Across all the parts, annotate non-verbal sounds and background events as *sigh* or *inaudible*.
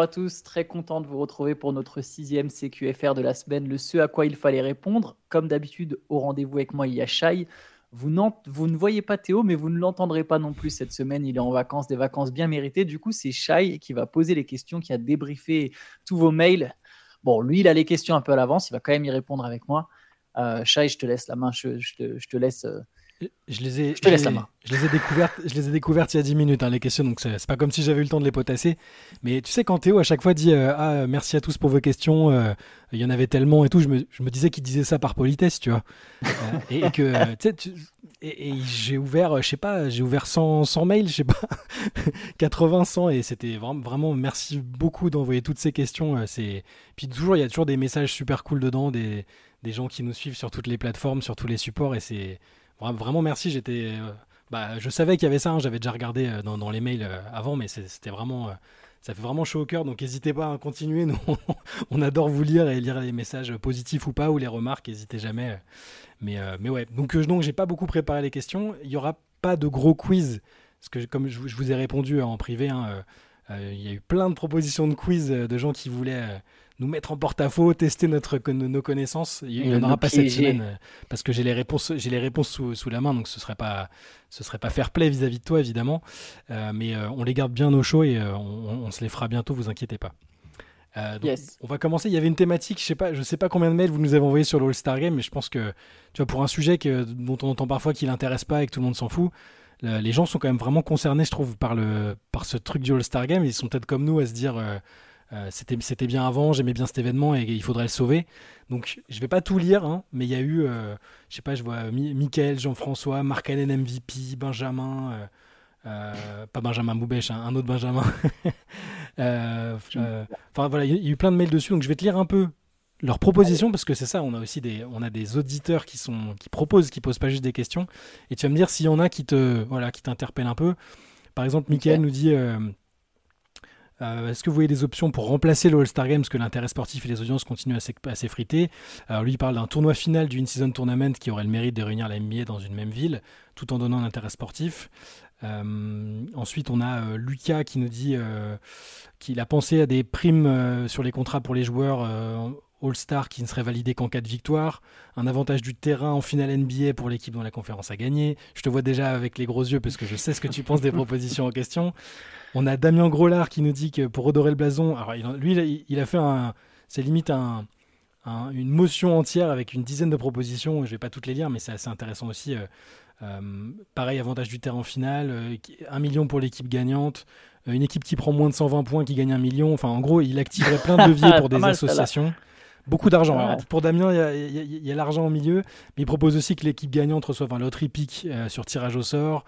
à tous. Très content de vous retrouver pour notre sixième CQFR de la semaine, le ce à quoi il fallait répondre. Comme d'habitude, au rendez-vous avec moi, il y a Shai. Vous, vous, ne voyez pas Théo, mais vous ne l'entendrez pas non plus cette semaine. Il est en vacances, des vacances bien méritées. Du coup, c'est Shai qui va poser les questions, qui a débriefé tous vos mails. Bon, lui, il a les questions un peu à l'avance. Il va quand même y répondre avec moi. Euh, je te laisse la main. Je, te, laisse. Euh, je les ai, je te laisse la main. Je les ai découvertes, je les ai découvertes il y a 10 minutes, hein, les questions, donc c'est pas comme si j'avais eu le temps de les potasser. Mais tu sais, quand Théo à chaque fois dit euh, Ah, merci à tous pour vos questions, euh, il y en avait tellement et tout, je me, je me disais qu'il disait ça par politesse, tu vois. Euh, et, que, tu sais, et, j'ai ouvert, je sais pas, j'ai ouvert 100, 100 mails, je sais pas, *laughs* 80, 100, et c'était vraiment, vraiment merci beaucoup d'envoyer toutes ces questions. c'est Puis toujours, il y a toujours des messages super cool dedans, des, des gens qui nous suivent sur toutes les plateformes, sur tous les supports, et c'est Vraiment merci, j'étais. Euh, bah, je savais qu'il y avait ça, hein, j'avais déjà regardé euh, dans, les mails euh, avant, mais c'était vraiment. ça fait vraiment chaud au cœur, donc n'hésitez pas à continuer. *laughs* On adore vous lire et lire les messages positifs ou pas, ou les remarques, n'hésitez jamais. Mais, mais ouais, donc, donc j'ai pas beaucoup préparé les questions. Il y aura pas de gros quiz, parce que comme je, vous ai répondu en privé, hein, il y a eu plein de propositions de quiz de gens qui voulaient nous mettre en porte-à-faux, tester notre, nos connaissances. Il n'y en aura pas cette semaine euh, parce que j'ai les réponses, j'ai les réponses sous, sous, la main, donc ce serait pas, ce serait pas fair play vis-à-vis de toi évidemment. Euh, mais euh, on les garde bien au chaud et on, se les fera bientôt, vous inquiétez pas. On va commencer. Il y avait une thématique, je sais pas, je sais pas combien de mails vous nous avez envoyé sur le All-Star Game, mais je pense que tu vois pour un sujet que, dont on entend parfois qu'il n'intéresse pas et que tout le monde s'en fout, les gens sont quand même vraiment concernés, je trouve, par le par ce truc du All-Star Game. Ils sont peut-être comme nous à se dire euh, c'était bien avant, j'aimais bien cet événement et, il faudrait le sauver. Donc je vais pas tout lire, hein, mais il y a eu, euh, je sais pas, je vois Michael, Jean-François, Marc Allen MVP, Benjamin, euh, pas Benjamin Boubèche, hein, un autre Benjamin. *laughs* Enfin voilà, il y, a eu plein de mails dessus, donc je vais te lire un peu leurs propositions parce que c'est ça, on a aussi des, on a des auditeurs qui sont, qui proposent, qui posent pas juste des questions, et tu vas me dire s'il y en a qui te, voilà, qui t'interpellent un peu. Par exemple, Michael nous dit euh, est-ce que vous voyez des options pour remplacer le All-Star Game Parce que l'intérêt sportif et les audiences continuent à s'effriter? Alors lui, il parle d'un tournoi final du In-Season Tournament qui aurait le mérite de réunir la NBA dans une même ville, tout en donnant un intérêt sportif. Euh, ensuite, on a euh, Lucas qui nous dit qu'il a pensé à des primes sur les contrats pour les joueurs All-Star qui ne serait validé qu'en cas de victoire, un avantage du terrain en finale NBA pour l'équipe dont la conférence a gagné. Je te vois déjà avec les gros yeux parce que je sais ce que tu penses des *laughs* propositions en question. On a Damien Groslard qui nous dit que pour redorer le blason, alors lui, il a fait un, c'est limite un, une motion entière avec une dizaine de propositions. Je vais pas toutes les lire, mais c'est assez intéressant aussi. Euh, euh, pareil, avantage du terrain en finale, euh, un million pour l'équipe gagnante, une équipe qui prend moins de 120 points qui gagne un million. Enfin, en gros, il activerait plein de leviers *laughs* pour des associations. Beaucoup d'argent. Pour Damien, il y a, l'argent au milieu, mais il propose aussi que l'équipe gagnante reçoive un loterie pick sur tirage au sort.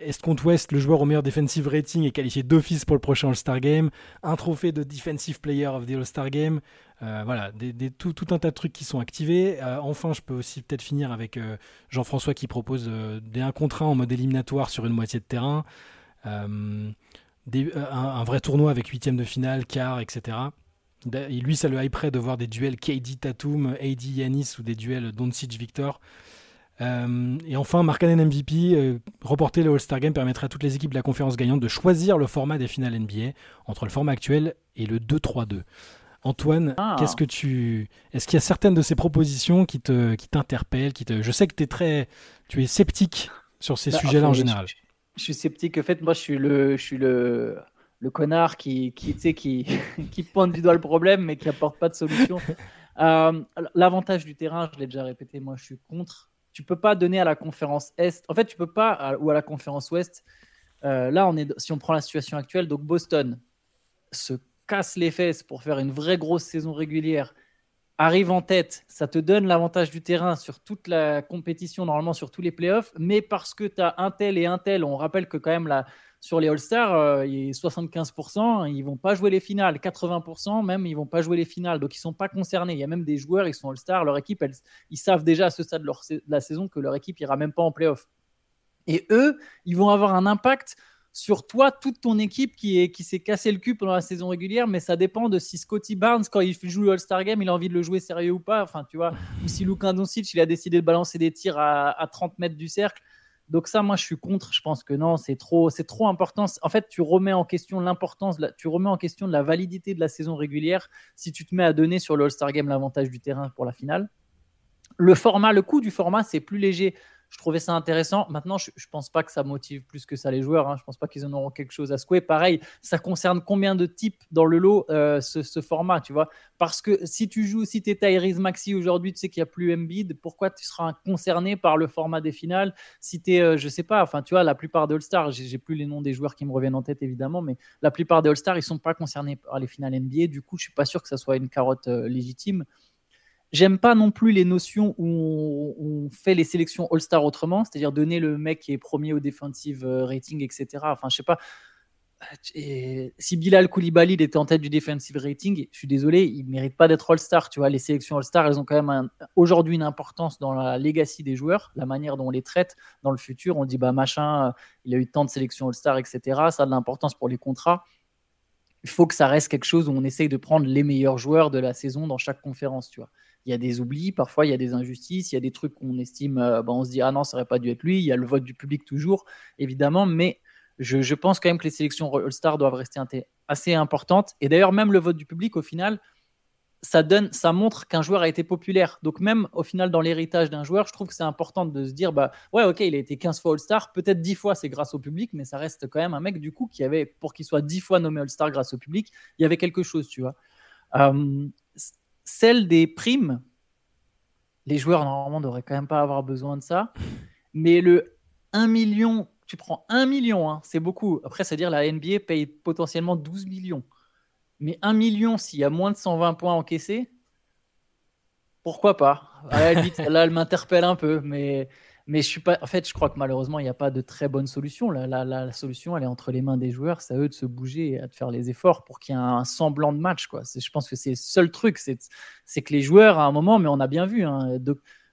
Est contre West, le joueur au meilleur defensive rating est qualifié d'office pour le prochain All-Star Game? Un trophée de Defensive Player of the All-Star Game. Euh, voilà, tout, un tas de trucs qui sont activés. Euh, enfin, je peux aussi peut-être finir avec euh, Jean-François qui propose des 1 contre 1 en mode éliminatoire sur une moitié de terrain. un, vrai tournoi avec huitième de finale, quart, etc. Et lui, ça le hyperait de voir des duels KD Tatum, AD Yanis ou des duels Doncic Victor. Euh, et enfin, Markkanen MVP, euh, reporter le All-Star Game permettrait à toutes les équipes de la conférence gagnante de choisir le format des finales NBA entre le format actuel et le 2-3-2. Antoine, ah. qu'est-ce que tu est-ce qu'il y a certaines de ces propositions qui te qui t'interpellent, qui te je sais que tu es très tu es sceptique sur ces bah, sujets-là en général. Je, suis sceptique en fait moi je suis le je suis le le connard qui qui qui *laughs* qui pointe du doigt le problème mais qui apporte pas de solution. *laughs* Euh, l'avantage du terrain, je l'ai déjà répété, moi je suis contre tu peux pas donner à la conférence Est. En fait, tu peux pas, ou à la conférence Ouest. Euh, là, on est, si on prend la situation actuelle, donc Boston se casse les fesses pour faire une vraie grosse saison régulière, arrive en tête, ça te donne l'avantage du terrain sur toute la compétition, normalement sur tous les playoffs, mais parce que tu as un tel et un tel, on rappelle que quand même la, sur les All-Stars, euh, 75%, ils vont pas jouer les finales. 80% même, ils vont pas jouer les finales. Donc, ils sont pas concernés. Il y a même des joueurs, ils sont All-Stars, leur équipe, ils savent déjà à ce stade de, la saison que leur équipe ira même pas en playoff. Et eux, ils vont avoir un impact sur toi, toute ton équipe qui s'est cassé le cul pendant la saison régulière, mais ça dépend de si Scotty Barnes, quand il joue le All-Star Game, il a envie de le jouer sérieux ou pas. Enfin, tu vois, ou si Luka Doncic, il a décidé de balancer des tirs à, à 30 mètres du cercle. Donc ça, moi, je suis contre. Je pense que non, c'est trop, c'est trop important. En fait, tu remets en question l'importance, tu remets en question la validité de la saison régulière si tu te mets à donner sur le All-Star Game l'avantage du terrain pour la finale. Le format, le coût du format, c'est plus léger je trouvais ça intéressant. Maintenant, je ne pense pas que ça motive plus que ça les joueurs. Hein. Je ne pense pas qu'ils en auront quelque chose à secouer. Pareil, ça concerne combien de types dans le lot euh, ce, format, tu vois? Parce que si tu joues, si tu es Tyrese Maxi aujourd'hui, tu sais qu'il n'y a plus Embiid, pourquoi tu seras concerné par le format des finales? Si tu es, euh, je sais pas, enfin, tu vois, la plupart des All-Stars, j'ai plus les noms des joueurs qui me reviennent en tête évidemment, mais la plupart des All-Stars, ils sont pas concernés par les finales NBA. Du coup, je suis pas sûr que ça soit une carotte euh, légitime. J'aime pas non plus les notions où on, fait les sélections All-Star autrement, c'est-à-dire donner le mec qui est premier au defensive euh, rating, etc. Enfin, je sais pas. si Bilal Koulibaly était en tête du defensive rating, je suis désolé, il mérite pas d'être All-Star. Tu vois, les sélections All-Star, elles ont quand même aujourd'hui une importance dans la legacy des joueurs, la manière dont on les traite dans le futur. On dit bah machin, il a eu tant de sélections All-Star, etc. Ça a de l'importance pour les contrats. Il faut que ça reste quelque chose où on essaye de prendre les meilleurs joueurs de la saison dans chaque conférence, tu vois il y a des oublis, parfois il y a des injustices, il y a des trucs qu'on estime, euh, bah, on se dit ah non, ça aurait pas dû être lui. Il y a le vote du public toujours, évidemment, mais je, pense quand même que les sélections All-Star doivent rester assez importantes. Et d'ailleurs, même le vote du public, au final, ça donne, ça montre qu'un joueur a été populaire. Donc même au final dans l'héritage d'un joueur, je trouve que c'est important de se dire bah ouais ok il a été 15 fois All-Star, peut-être 10 fois c'est grâce au public, mais ça reste quand même un mec du coup qui avait pour qu'il soit 10 fois nommé All-Star grâce au public, il y avait quelque chose tu vois. Celle des primes, les joueurs normalement devraient quand même pas avoir besoin de ça. Mais le 1 million, tu prends 1 million, hein, c'est beaucoup. Après, c'est-à-dire la NBA paye potentiellement 12 millions. Mais 1 million, s'il y a moins de 120 points encaissés, pourquoi pas? *laughs* Là, elle m'interpelle un peu, mais mais je suis pas. En fait, je crois que malheureusement, il n'y a pas de très bonne solution. La, la, solution, elle est entre les mains des joueurs. C'est à eux de se bouger et de faire les efforts pour qu'il y ait un semblant de match. Quoi. Je pense que c'est le seul truc. C'est que les joueurs, à un moment, mais on a bien vu, hein,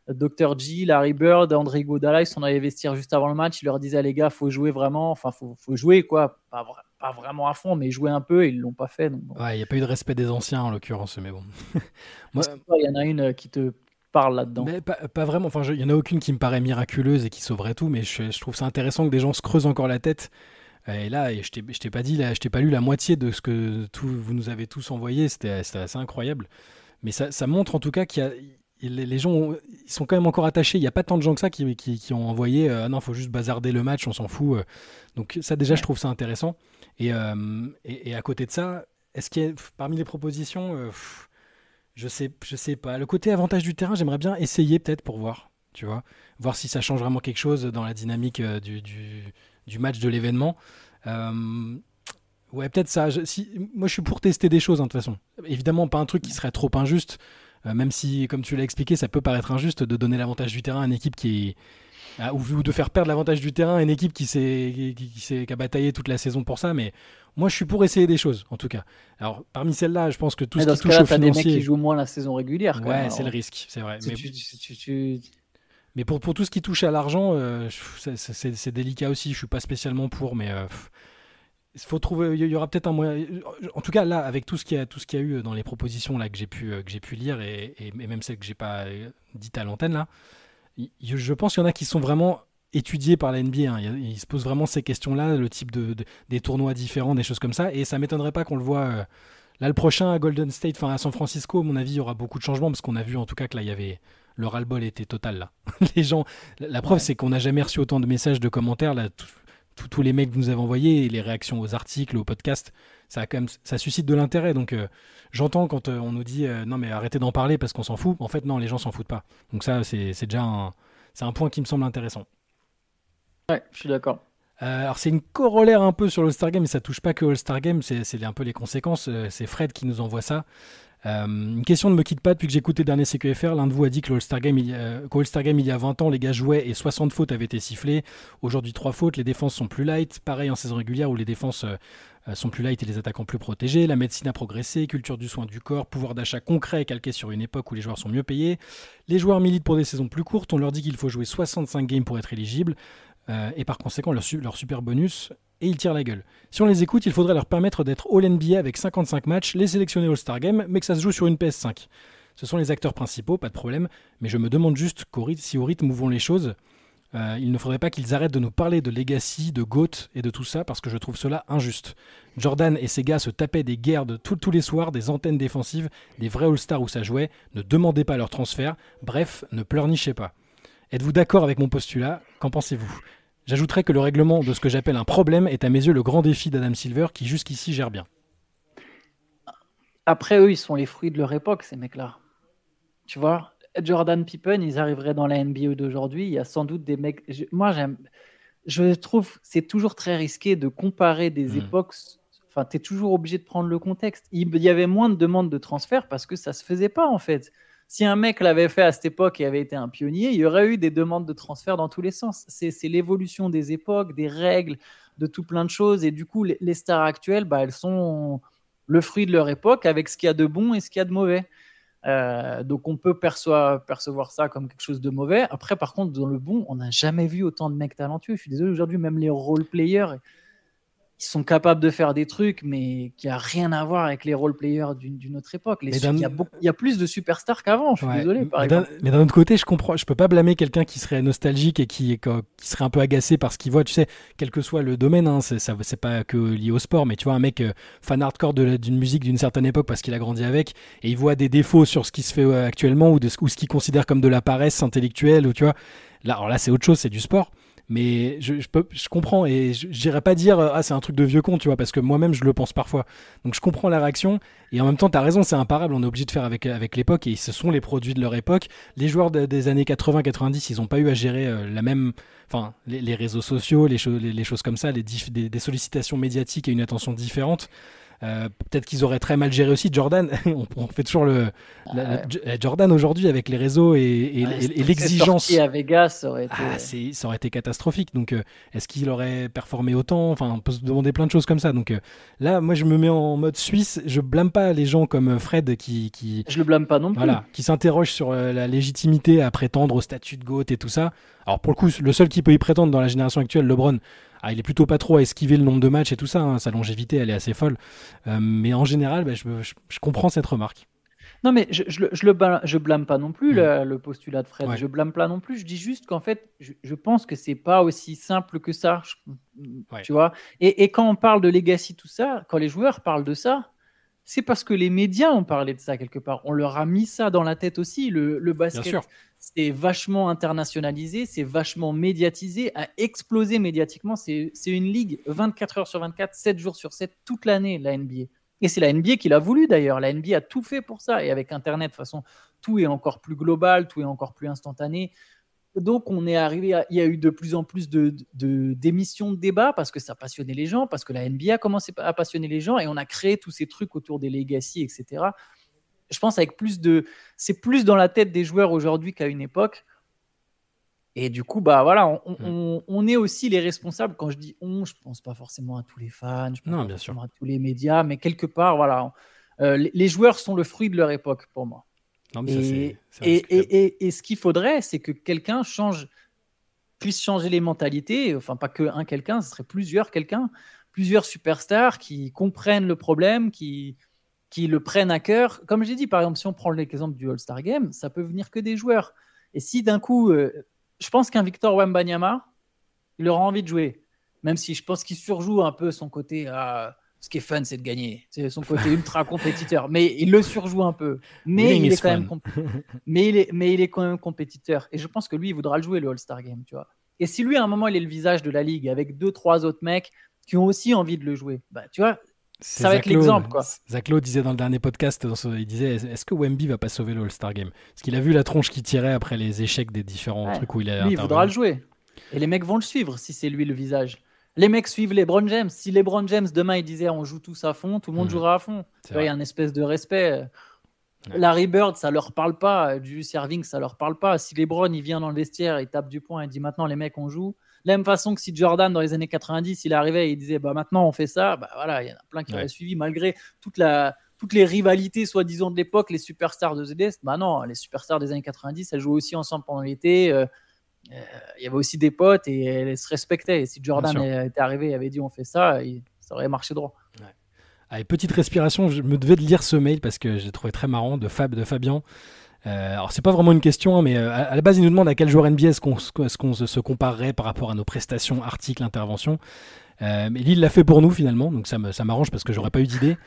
Dr. G, Larry Bird, André Godala, ils sont allés investir juste avant le match. Ils leur disaient, les gars, faut jouer vraiment. Enfin, faut, faut jouer, quoi. Pas, pas, vraiment à fond, mais jouer un peu. Et ils l'ont pas fait. Ouais, il n'y a pas eu de respect des anciens, en l'occurrence, mais bon. *laughs* Il y en a une qui te là-dedans. Mais pas, vraiment. Enfin, il y en a aucune qui me paraît miraculeuse et qui sauverait tout, mais je, trouve ça intéressant que des gens se creusent encore la tête. Et là, et je t'ai pas dit, là, je t'ai pas lu la moitié de ce que tout, vous nous avez tous envoyé. C'était assez incroyable. Mais ça, ça, montre en tout cas qu'il y a les, gens ils sont quand même encore attachés. Il n'y a pas tant de gens que ça qui, qui, ont envoyé euh, Ah non, faut juste bazarder le match, on s'en fout. Euh. Donc, ça, déjà, je trouve ça intéressant. Et, euh, et, à côté de ça, est-ce qu'il y a parmi les propositions, je sais, pas. Le côté avantage du terrain, j'aimerais bien essayer peut-être pour voir, tu vois, voir si ça change vraiment quelque chose dans la dynamique euh, du, du, match de l'événement. Euh, ouais, peut-être ça. moi, je suis pour tester des choses, hein, de toute façon. Évidemment, pas un truc qui serait trop injuste, euh, même si, comme tu l'as expliqué, ça peut paraître injuste de donner l'avantage du terrain à une équipe qui est ou, de faire perdre l'avantage du terrain à une équipe qui, s'est, qui, qui, a bataillé toute la saison pour ça. Mais moi, je suis pour essayer des choses, en tout cas. Alors, parmi celles-là, je pense que tout ce qui touche au financier... des mecs qui jouent moins la saison régulière. ouais, c'est le risque, c'est vrai. mais, pour, pour tout ce qui touche à l'argent, euh, c'est, délicat aussi. Je suis pas spécialement pour, mais euh, il faut trouver. Il y aura peut-être un moyen. En tout cas, là, avec tout ce qu'il y a, tout ce qu'il y a eu dans les propositions là que j'ai pu, que j'ai pu lire et, et, même celles que j'ai pas dites à l'antenne là, je pense qu'il y en a qui sont vraiment étudiés par la NBA. Hein. Ils se posent vraiment ces questions-là, le type de, des tournois différents, des choses comme ça. Et ça m'étonnerait pas qu'on le voit. Euh, là, le prochain à Golden State, enfin à San Francisco, à mon avis, il y aura beaucoup de changements parce qu'on a vu en tout cas que là, il y avait le ras-le-bol était total là. *laughs* les gens, la, preuve, c'est qu'on n'a jamais reçu autant de messages, de commentaires là. tous les mails que vous avez envoyés et les réactions aux articles, aux podcasts, ça, quand même, ça suscite de l'intérêt. Donc euh, j'entends quand euh, on nous dit non mais arrêtez d'en parler parce qu'on s'en fout. En fait non, les gens s'en foutent pas. Donc ça c'est déjà un, c'est un point qui me semble intéressant. Ouais, je suis d'accord. Euh, alors c'est une corollaire un peu sur l'All-Star Game, mais ça touche pas que All-Star Game, c'est un peu les conséquences. Euh, c'est Fred qui nous envoie ça. Euh, une question ne me quitte pas depuis que j'ai écouté dernier CQFR. L'un de vous a dit que l'All-Star Game, il y a, Game, il y a 20 ans, les gars jouaient et 60 fautes avaient été sifflées. Aujourd'hui, 3 fautes. Les défenses sont plus light. Pareil en saison régulière où les défenses sont plus light et les attaquants plus protégés. La médecine a progressé. Culture du soin du corps. Pouvoir d'achat concret calqué sur une époque où les joueurs sont mieux payés. Les joueurs militent pour des saisons plus courtes. On leur dit qu'il faut jouer 65 games pour être éligible. Euh, et par conséquent leur, super bonus, et ils tirent la gueule. Si on les écoute, il faudrait leur permettre d'être All-NBA avec 55 matchs, les sélectionner All-Star Game, mais que ça se joue sur une PS5. Ce sont les acteurs principaux, pas de problème, mais je me demande juste si au rythme où vont les choses, Euh, il ne faudrait pas qu'ils arrêtent de nous parler de Legacy, de GOAT et de tout ça parce que je trouve cela injuste. Jordan et ses gars se tapaient des guerres tous les soirs, des antennes défensives, des vrais All-Stars où ça jouait. Ne demandez pas leur transfert. Bref, ne pleurnichez pas. Êtes-vous d'accord avec mon postulat? Qu'en pensez-vous? J'ajouterais que le règlement de ce que j'appelle un problème est à mes yeux le grand défi d'Adam Silver qui jusqu'ici gère bien. Après, eux, ils sont les fruits de leur époque, ces mecs-là. Tu vois, Jordan Pippen, ils arriveraient dans la NBA d'aujourd'hui. Il y a sans doute des mecs. moi, j'aime. Je trouve c'est toujours très risqué de comparer des hmm. époques. Enfin, tu es toujours obligé de prendre le contexte. Il y avait moins de demandes de transfert parce que ça se faisait pas, en fait. Si un mec l'avait fait à cette époque et avait été un pionnier, il y aurait eu des demandes de transfert dans tous les sens. C'est l'évolution des époques, des règles, de tout plein de choses. Et du coup, les, stars actuelles, bah, elles sont le fruit de leur époque avec ce qu'il y a de bon et ce qu'il y a de mauvais. Euh, donc on peut percevoir, percevoir ça comme quelque chose de mauvais. Après, par contre, dans le bon, on n'a jamais vu autant de mecs talentueux. Je suis désolé, aujourd'hui, même les role players, ils sont capables de faire des trucs, mais qui a rien à voir avec les role-players d'une autre époque. il, y a plus de superstars qu'avant, je suis désolé. mais d'un autre côté, je comprends, je peux pas blâmer quelqu'un qui serait nostalgique et qui, qui serait un peu agacé par ce qu'il voit. Tu sais, quel que soit le domaine, hein, c'est pas que lié au sport, mais tu vois, un mec euh, fan hardcore d'une musique d'une certaine époque parce qu'il a grandi avec et il voit des défauts sur ce qui se fait euh, actuellement ou, de, ou ce qu'il considère comme de la paresse intellectuelle ou tu vois. Là, alors là, c'est autre chose, c'est du sport. Mais je, je, peux, je comprends et je n'irais pas dire ah c'est un truc de vieux con, tu vois, parce que moi-même je le pense parfois. Donc je comprends la réaction et en même temps tu as raison, c'est imparable, on est obligé de faire avec, avec l'époque et ce sont les produits de leur époque. Les joueurs des années 80-90, ils n'ont pas eu à gérer euh, la même, enfin les, réseaux sociaux, les, les, choses comme ça, les des sollicitations médiatiques et une attention différente. Euh, peut-être qu'ils auraient très mal géré aussi Jordan. *laughs* on, fait toujours le Jordan aujourd'hui avec les réseaux et, l'exigence. à Vegas, ça aurait été, ah, ça aurait été catastrophique. Donc, euh, est-ce qu'il aurait performé autant? Enfin, on peut se demander plein de choses comme ça. Donc euh, là, moi, je me mets en mode suisse. Je blâme pas les gens comme Fred qui, qui je le blâme pas non plus. Voilà, qui s'interroge sur la légitimité à prétendre au statut de GOAT et tout ça. Alors pour le coup, le seul qui peut y prétendre dans la génération actuelle, LeBron, ah, il est plutôt pas trop à esquiver le nombre de matchs et tout ça. Hein. Sa longévité, elle est assez folle. Euh, mais en général, bah, je, comprends cette remarque. Non, mais je, je, je le blâme, je blâme pas non plus mm. le, postulat de Fred. Je blâme pas non plus. Je dis juste qu'en fait, je, pense que c'est pas aussi simple que ça. Tu vois. Et, et, quand on parle de legacy, tout ça, quand les joueurs parlent de ça, c'est parce que les médias ont parlé de ça quelque part. On leur a mis ça dans la tête aussi. Le, le basket, c'est vachement internationalisé, c'est vachement médiatisé, a explosé médiatiquement. C'est une ligue 24 heures sur 24, 7 jours sur 7, toute l'année, la NBA. Et c'est la NBA qui l'a voulu d'ailleurs. La NBA a tout fait pour ça. Et avec Internet, de toute façon, tout est encore plus global, tout est encore plus instantané. Donc, on est arrivé il y a eu de plus en plus de, d'émissions de, de débats parce que ça passionnait les gens, parce que la NBA a commencé à passionner les gens et on a créé tous ces trucs autour des legacy, etc je pense avec plus de c'est plus dans la tête des joueurs aujourd'hui qu'à une époque. Et du coup bah voilà on, mm. est aussi les responsables. Quand je dis on je pense pas forcément à tous les fans je pense non, pas bien sûr. à tous les médias mais quelque part voilà euh, les, joueurs sont le fruit de leur époque pour moi. Et, et, ce qu'il faudrait c'est que quelqu'un change puisse changer les mentalités. Enfin pas que un quelqu'un ce serait plusieurs quelqu'un plusieurs superstars qui comprennent le problème qui qui le prennent à cœur. Comme j'ai dit, par exemple, si on prend l'exemple du All-Star Game, ça peut venir que des joueurs. Et si d'un coup, euh, je pense qu'un Victor Wembanyama, il aura envie de jouer, même si je pense qu'il surjoue un peu son côté. Ah, ce qui est fun, c'est de gagner. C'est son côté *laughs* ultra compétiteur. Mais il le surjoue un peu. Mais il, est quand même mais, il est, mais il est quand même compétiteur. Et je pense que lui, il voudra le jouer, le All-Star Game, tu vois. Et si lui, à un moment, il est le visage de la ligue avec deux, trois autres mecs qui ont aussi envie de le jouer, bah, tu vois, ça va être l'exemple, quoi. Zach Lowe disait dans le dernier podcast, il disait est-ce que Wemby va pas sauver le All-Star Game? Parce qu'il a vu la tronche qu'il tirait après les échecs des différents trucs où il a. Lui, il voudra le jouer. Et les mecs vont le suivre si c'est lui le visage. Les mecs suivent les LeBron James. Si les LeBron James demain il disait on joue tous à fond, tout le monde hmm. jouera à fond. Il y a une espèce de respect. Larry Bird, ça leur parle pas. Du serving, ça leur parle pas. Si LeBron il vient dans le vestiaire, il tape du poing et dit maintenant les mecs on joue la même façon que si Jordan, dans les années 90, il arrivait et il disait bah, maintenant on fait ça, bah, voilà, il y en a plein qui auraient suivi malgré toute la, toutes les rivalités soi-disant de l'époque, les superstars de ZDS. Bah non, les superstars des années 90, elles jouaient aussi ensemble pendant l'été. Euh, euh, il y avait aussi des potes et elles se respectaient. Et si Jordan était arrivé et avait dit on fait ça, ça aurait marché droit. Allez, petite respiration, je me devais de lire ce mail parce que j'ai trouvé très marrant de Fab, de Fabien. Euh, alors c'est pas vraiment une question, hein, mais euh, à, la base il nous demande à quel joueur NBA est-ce qu'on se comparerait par rapport à nos prestations, articles, interventions. mais Lille l'a fait pour nous finalement, donc ça m'arrange parce que j'aurais pas eu d'idée.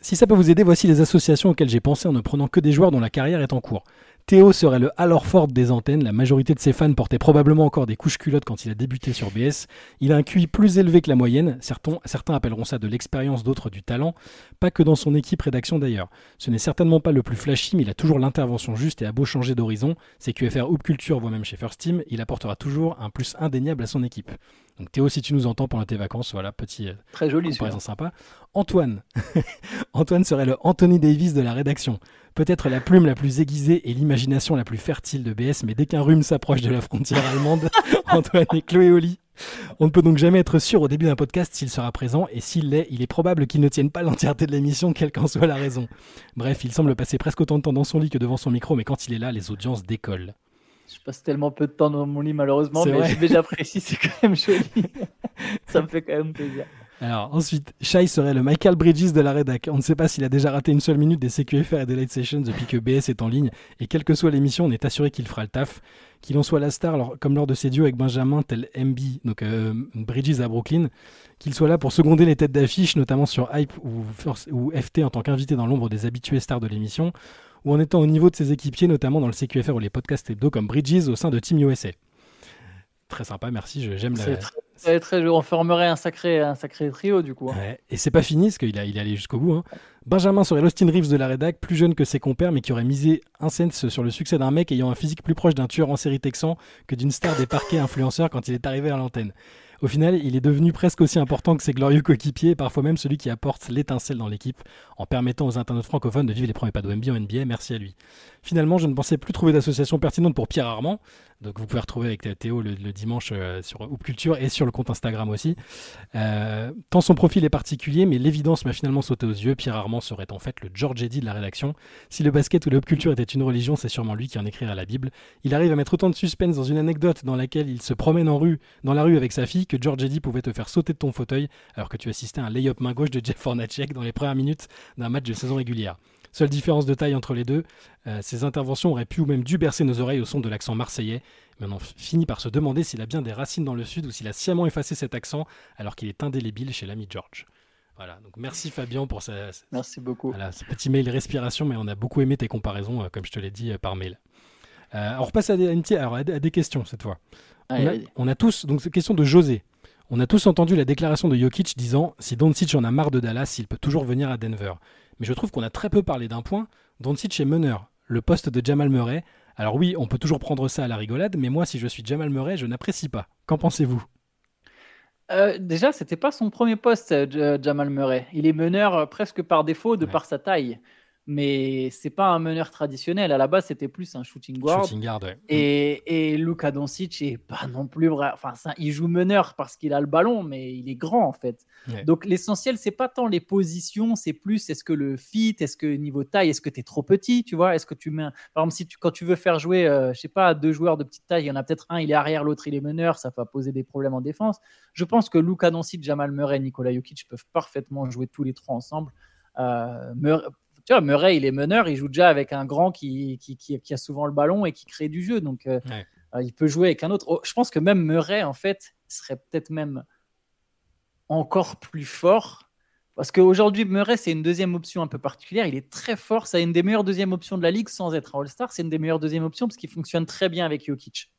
si ça peut vous aider, voici les associations auxquelles j'ai pensé en ne prenant que des joueurs dont la carrière est en cours. Théo serait le Ford des antennes. La majorité de ses fans portaient probablement encore des couches culottes quand il a débuté sur BS. Il a un QI plus élevé que la moyenne. Certains, appelleront ça de l'expérience, d'autres du talent. Pas que dans son équipe rédaction d'ailleurs. Ce n'est certainement pas le plus flashy, mais il a toujours l'intervention juste et a beau changer d'horizon. C'est QFR Hoop Culture, voire même chez First Team, il apportera toujours un plus indéniable à son équipe. Donc Théo, si tu nous entends pendant tes vacances, voilà, petit euh, Très joli comparaison sympa. Antoine. *laughs* Antoine serait le Anthony Davis de la rédaction. Peut-être la plume la plus aiguisée et l'imagination la plus fertile de BS, mais dès qu'un rhume s'approche de la frontière allemande, *laughs* Antoine et Chloé Oli. On ne peut donc jamais être sûr au début d'un podcast s'il sera présent, et s'il l'est, il est probable qu'il ne tienne pas l'entièreté de l'émission, quelle qu'en soit la raison. Bref, il semble passer presque autant de temps dans son lit que devant son micro, mais quand il est là, les audiences décollent. Je passe tellement peu de temps dans mon lit malheureusement, mais j'apprécie, c'est quand même joli. *laughs* Ça me fait quand même plaisir. Alors ensuite, Shai serait le Michael Bridges de la rédac. On ne sait pas s'il a déjà raté une seule minute des CQFR et des Light Sessions depuis que BS est en ligne, et quelle que soit l'émission, on est assuré qu'il fera le taf. Qu'il en soit la star, comme lors de ses duos avec Benjamin, tel MB, donc euh, Bridges à Brooklyn, qu'il soit là pour seconder les têtes d'affiche, notamment sur Hype ou, ou FT en tant qu'invité dans l'ombre des habitués stars de l'émission, ou en étant au niveau de ses équipiers, notamment dans le CQFR ou les podcasts hebdo comme Bridges au sein de Team USA. Très sympa, merci, j'aime la... Très, très, on formerait un sacré, un sacré trio du coup. Hein. Et c'est pas fini, parce qu'il a, il est allé jusqu'au bout. Hein. Benjamin serait l'Austin Reeves de la rédac, plus jeune que ses compères, mais qui aurait misé un sens sur le succès d'un mec ayant un physique plus proche d'un tueur en série texan que d'une star des parquets influenceurs quand il est arrivé à l'antenne. Au final, il est devenu presque aussi important que ses glorieux coéquipiers, parfois même celui qui apporte l'étincelle dans l'équipe, en permettant aux internautes francophones de vivre les premiers pas de NBA en NBA. Merci à lui. Finalement, je ne pensais plus trouver d'association pertinente pour Pierre Armand, donc vous pouvez retrouver avec Théo le, dimanche euh, sur Hoop Culture et sur le compte Instagram aussi. Euh, tant son profil est particulier, mais l'évidence m'a finalement sauté aux yeux. Pierre Armand serait en fait le George Eddy de la rédaction. Si le basket ou le Hoop Culture était une religion, c'est sûrement lui qui en écrira la Bible. Il arrive à mettre autant de suspense dans une anecdote dans laquelle il se promène en rue, dans la rue avec sa fille que George Eddy pouvait te faire sauter de ton fauteuil alors que tu assistais à un lay-up main gauche de Jeff Hornacek dans les premières minutes d'un match de saison régulière. Seule différence de taille entre les deux, euh, ces interventions auraient pu ou même dû bercer nos oreilles au son de l'accent marseillais, mais on en finit par se demander s'il a bien des racines dans le sud ou s'il a sciemment effacé cet accent alors qu'il est indélébile chez l'ami George. Voilà, donc merci Fabien pour ce, merci beaucoup. Voilà, ce petit mail respiration, mais on a beaucoup aimé tes comparaisons, euh, comme je te l'ai dit, euh, par mail. on repasse à des, alors, à des questions cette fois. on, a, tous, donc c'est question de José. On a tous entendu la déclaration de Jokic disant si Doncic en a marre de Dallas, il peut toujours venir à Denver. Mais je trouve qu'on a très peu parlé d'un point. Doncic est meneur, le poste de Jamal Murray. Alors oui, on peut toujours prendre ça à la rigolade, mais moi, si je suis Jamal Murray, je n'apprécie pas. Qu'en pensez-vous? Euh, déjà, c'était pas son premier poste, euh, Jamal Murray. Il est meneur euh, presque par défaut de par sa taille mais c'est pas un meneur traditionnel. À la base, c'était plus un shooting guard. Shooting guard et, et Luka Doncic est pas non plus vrai. Enfin, il joue meneur parce qu'il a le ballon, mais il est grand en fait. Donc l'essentiel, c'est pas tant les positions, c'est plus est-ce que le fit, est-ce que niveau taille, est-ce que tu es trop petit, tu vois? Est-ce que tu mets, par exemple, si tu, quand tu veux faire jouer, euh, je sais pas, deux joueurs de petite taille, il y en a peut-être un, il est arrière, l'autre il est meneur, ça va poser des problèmes en défense. Je pense que Luka Doncic, Jamal Murray, Nikola Jokic peuvent parfaitement jouer tous les trois ensemble. Euh, tu vois, Murray, il est meneur, il joue déjà avec un grand qui, qui, a souvent le ballon et qui crée du jeu. Donc, euh, euh, il peut jouer avec un autre. Oh, je pense que même Murray, en fait, serait peut-être même encore plus fort. Parce qu'aujourd'hui, Murray, c'est une deuxième option un peu particulière. Il est très fort. C'est une des meilleures deuxièmes options de la ligue sans être un All-Star. C'est une des meilleures deuxièmes options parce qu'il fonctionne très bien avec Jokic.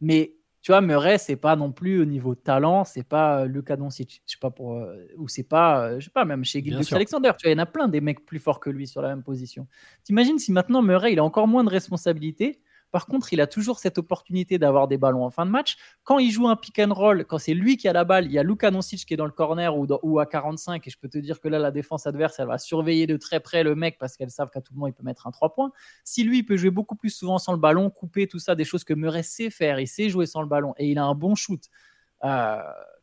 Mais tu vois, Murray, c'est pas non plus au niveau talent, c'est pas euh, Luka Doncic, je sais pas pour, euh, ou c'est pas, euh, je sais pas, même chez Gilles Alexander, tu vois, il y en a plein des mecs plus forts que lui sur la même position. T'imagines si maintenant Murray, il a encore moins de responsabilités, par contre, il a toujours cette opportunité d'avoir des ballons en fin de match. Quand il joue un pick and roll, quand c'est lui qui a la balle, il y a Luka Doncic qui est dans le corner ou, à 45. Et je peux te dire que là, la défense adverse, elle va surveiller de très près le mec parce qu'elle savent qu'à tout moment, il peut mettre un 3 points. Si lui, il peut jouer beaucoup plus souvent sans le ballon, couper tout ça, des choses que Murray sait faire, il sait jouer sans le ballon et il a un bon shoot. Euh,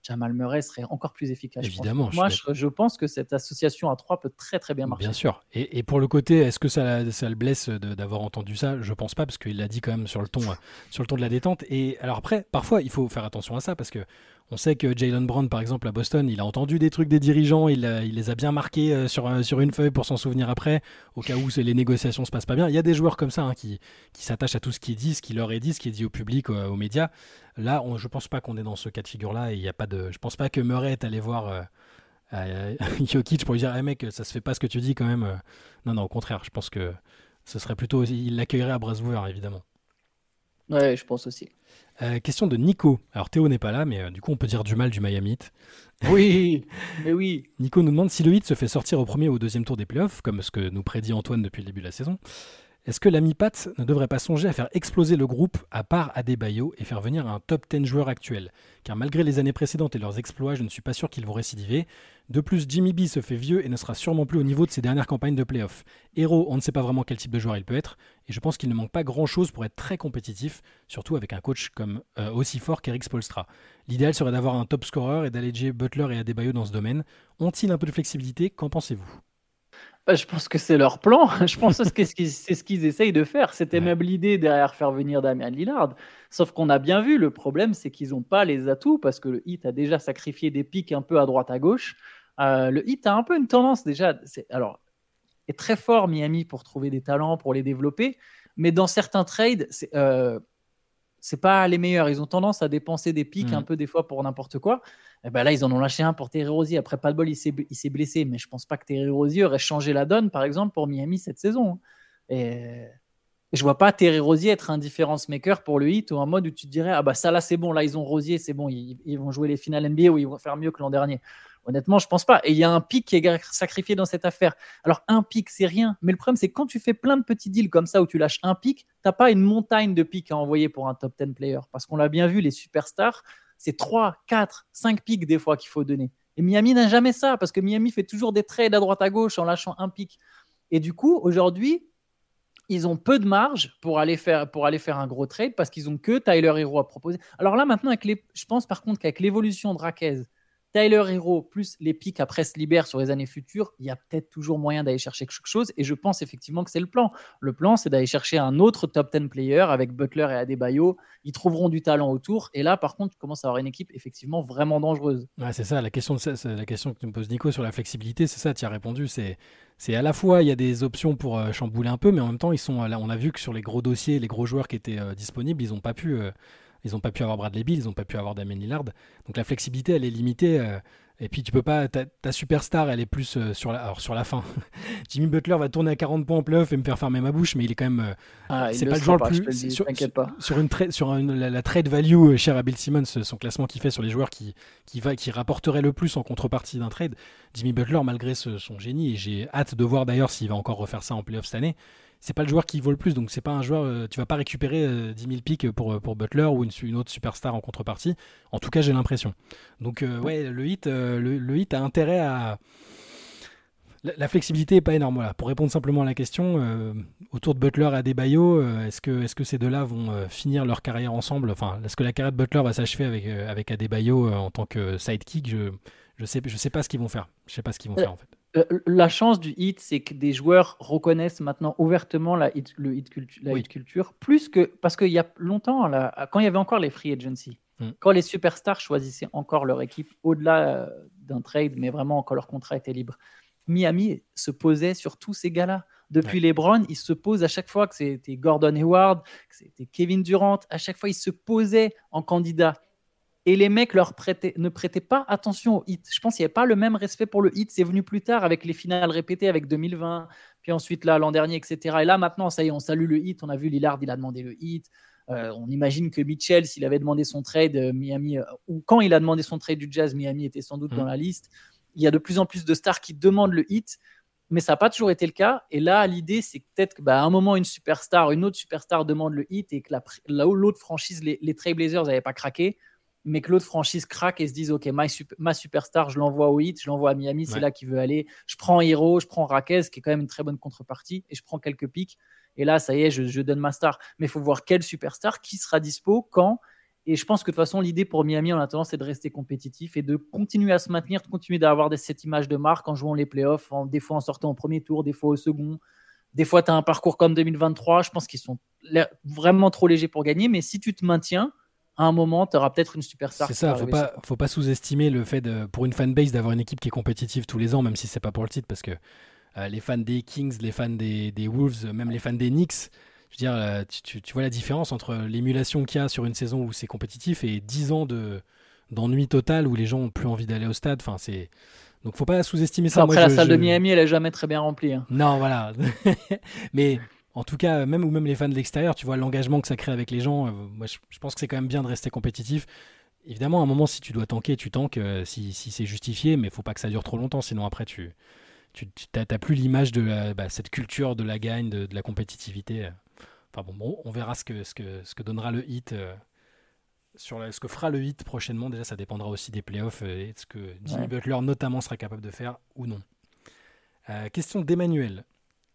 Jamal Murray serait encore plus efficace. Évidemment. Moi, je, pense que cette association à 3 peut très très bien marcher. Bien sûr. Et, pour le côté, est-ce que ça, ça, le blesse d'avoir entendu ça? Je pense pas, parce qu'il l'a dit quand même sur le ton, sur le ton de la détente. Et alors après, parfois, il faut faire attention à ça, parce que On sait que Jalen Brown, par exemple, à Boston, il a entendu des trucs des dirigeants, il, les a bien marqués euh, sur, euh, sur une feuille pour s'en souvenir après, au cas où les négociations se passent pas bien. Il y a des joueurs comme ça hein, qui, qui s'attachent à tout ce qui est dit, ce qui leur est dit, ce qui est dit au public, aux, médias. Là, on, je pense pas qu'on est dans ce cas de figure-là. Il y a pas de, je pense pas que Murray est allé voir euh, *laughs* pour lui dire, hey mec, ça se fait pas ce que tu dis quand même. Non, non, au contraire, je pense que ce serait plutôt, il l'accueillerait à bras ouverts, évidemment. Ouais, je pense aussi. Euh, question de Nico. Alors Théo n'est pas là, mais euh, du coup on peut dire du mal du Miami Heat. Oui, *laughs* mais oui. Nico nous demande si le Heat se fait sortir au premier ou au deuxième tour des playoffs, comme ce que nous prédit Antoine depuis le début de la saison. Est-ce que l'ami Pat ne devrait pas songer à faire exploser le groupe à part Adebayo et faire venir un top 10 joueur actuel? Car malgré les années précédentes et leurs exploits, je ne suis pas sûr qu'ils vont récidiver. De plus, Jimmy B se fait vieux et ne sera sûrement plus au niveau de ses dernières campagnes de playoffs. Héros, on ne sait pas vraiment quel type de joueur il peut être, et je pense qu'il ne manque pas grand-chose pour être très compétitif, surtout avec un coach comme euh, aussi fort qu'Eric Spolstra. L'idéal serait d'avoir un top scorer et d'alléger Butler et Adebayo dans ce domaine. Ont-ils un peu de flexibilité? Qu'en pensez-vous? Bah, je pense que c'est leur plan. *laughs* Je pense que *laughs* c'est ce qu'ils essayent de faire. C'était même l'idée derrière faire venir Damien Lillard. Sauf qu'on a bien vu, le problème, c'est qu'ils n'ont pas les atouts parce que le Hit a déjà sacrifié des pics un peu à droite à gauche. Euh, le Hit a un peu une tendance déjà. Alors, est très fort Miami pour trouver des talents, pour les développer. Mais dans certains trades, c'est euh, pas les meilleurs. Ils ont tendance à dépenser des pics un mm. peu des fois pour n'importe quoi. Et eh ben là, ils en ont lâché un pour Terry Rosier. Après, pas de bol, il s'est blessé. Mais je pense pas que Terry Rosier aurait changé la donne, par exemple, pour Miami cette saison. Hein. Je vois pas Terry Rosier être un difference maker pour le hit ou un mode où tu te dirais ah bah ça là c'est bon là ils ont Rosier c'est bon ils, vont jouer les finales NBA ou ils vont faire mieux que l'an dernier. Honnêtement je pense pas et il y a un pic qui est sacrifié dans cette affaire. Alors un pic c'est rien mais le problème c'est quand tu fais plein de petits deals comme ça où tu lâches un pic t'as pas une montagne de pics à envoyer pour un top 10 player parce qu'on l'a bien vu les superstars c'est 3, 4, 5 pics des fois qu'il faut donner. Et Miami n'a jamais ça, parce que Miami fait toujours des trades à droite à gauche en lâchant un pic. Et du coup, aujourd'hui, ils ont peu de marge pour aller faire, un gros trade parce qu'ils ont que Tyler Hero à proposer. Alors là, maintenant, avec les, je pense par contre qu'avec l'évolution de Raquez, Tyler Hero plus les pics après se libèrent sur les années futures, il y a peut-être toujours moyen d'aller chercher quelque chose. Et je pense effectivement que c'est le plan. Le plan, c'est d'aller chercher un autre top 10 player avec Butler et Adebayo. Ils trouveront du talent autour. Et là, par contre, tu commences à avoir une équipe effectivement vraiment dangereuse. C'est ça. La question, que tu me poses, Nico, sur la flexibilité, c'est ça. Tu as répondu. C'est c'est à la fois il y a des options pour euh, chambouler un peu, mais en même temps ils sont là. On a vu que sur les gros dossiers, les gros joueurs qui étaient euh, disponibles, ils n'ont pas pu. Euh, ils n'ont pas pu avoir Bradley Bill, ils n'ont pas pu avoir Damien Lillard. Donc la flexibilité, elle est limitée. Et puis tu peux pas, ta, superstar, elle est plus euh, sur la, alors sur la fin. *laughs* Jimmy Butler va tourner à 40 points en playoff et me faire fermer ma bouche, mais il est quand même. Euh, ah, c'est pas le joueur le plus. sur, pas. sur, une sur la, trade value euh, cher à Bill Simmons, son classement qu'il fait sur les joueurs qui qui va qui rapporterait le plus en contrepartie d'un trade. Jimmy Butler, malgré son génie, et j'ai hâte de voir d'ailleurs s'il va encore refaire ça en playoff cette année c'est pas le joueur qui vaut le plus. Donc c'est pas un joueur, euh, tu vas pas récupérer 10 000 pics pour, euh, pour Butler ou une, autre superstar en contrepartie. En tout cas, j'ai l'impression. Donc euh, ouais, le hit, le, hit a intérêt à la, flexibilité est pas énorme. Voilà. Pour répondre simplement à la question, autour de Butler et Adebayo, est-ce que, est -ce que ces deux-là vont finir leur carrière ensemble? Enfin, est-ce que la carrière de Butler va s'achever avec, avec Adebayo en tant que sidekick? Je je sais, je sais pas ce qu'ils vont faire. Je sais pas ce qu'ils vont faire en fait. Euh, la chance du hit, c'est que des joueurs reconnaissent maintenant ouvertement la hit, le hit culture, la culture, plus que parce qu'il y a longtemps, quand il y avait encore les free agency, mm. quand les superstars choisissaient encore leur équipe au-delà euh, d'un trade, mais vraiment quand leur contrat était libre, Miami se posait sur tous ces gars-là. Depuis les Browns, ils se posent à chaque fois que c'était Gordon Hayward, que c'était Kevin Durant, à chaque fois ils se posaient en candidat et les mecs leur prêtaient, ne prêtaient pas attention au hit. Je pense qu'il n'y avait pas le même respect pour le hit. C'est venu plus tard avec les finales répétées avec 2020, puis ensuite là l'an dernier, etc. Et là maintenant, ça y est, on salue le hit. On a vu Lillard, il a demandé le hit. Euh, on imagine que Mitchell, s'il avait demandé son trade, euh, Miami, euh, ou quand il a demandé son trade du Jazz, Miami était sans doute dans mm. la liste. Il y a de plus en plus de stars qui demandent le hit, mais ça n'a pas toujours été le cas. Et là, l'idée, c'est peut-être qu'à bah, un moment, une superstar, une autre superstar demande le hit et que l'autre franchise, les, les Trailblazers n'avaient pas craqué mais que l'autre franchise craque et se dise ok ma, superstar je l'envoie au hit je l'envoie à Miami c'est là qu'il veut aller. Je prends Hero je prends Raquez qui est quand même une très bonne contrepartie et je prends quelques pics. Et là ça y est je, donne ma star. Mais il faut voir quelle superstar qui sera dispo quand. Et je pense que de toute façon l'idée pour Miami en attendant c'est de rester compétitif et de continuer à se maintenir de continuer d'avoir cette image de marque en jouant les playoffs en, des fois en sortant au premier tour des fois au second. Des fois tu as un parcours comme 2023 je pense qu'ils sont vraiment trop légers pour gagner. Mais si tu te maintiens à un moment, tu auras peut-être une superstar. C'est ça, faut pas, faut pas sous-estimer le fait de, pour une fanbase d'avoir une équipe qui est compétitive tous les ans, même si c'est pas pour le titre, parce que euh, les fans des Kings, les fans des, des, Wolves, même les fans des Knicks, je veux dire, euh, tu, tu, vois la différence entre l'émulation qu'il y a sur une saison où c'est compétitif et 10 ans de d'ennui total où les gens ont plus envie d'aller au stade. Enfin, c'est donc faut pas sous-estimer ça. Après, la salle de Miami, elle est jamais très bien remplie. Hein. Non, voilà. *laughs* Mais en tout cas, même ou même les fans de l'extérieur, tu vois l'engagement que ça crée avec les gens. Euh, moi, je, pense que c'est quand même bien de rester compétitif. Évidemment, à un moment, si tu dois tanker, tu tankes euh, si, c'est justifié, mais faut pas que ça dure trop longtemps, sinon après, tu n'as plus l'image de bah, cette culture de la gagne, de, la compétitivité. Enfin bon, on verra ce que, ce que, ce que donnera le hit. Euh, sur ce que fera le hit prochainement, déjà ça dépendra aussi des playoffs et de ce que Jimmy Butler notamment sera capable de faire ou non. question d'Emmanuel.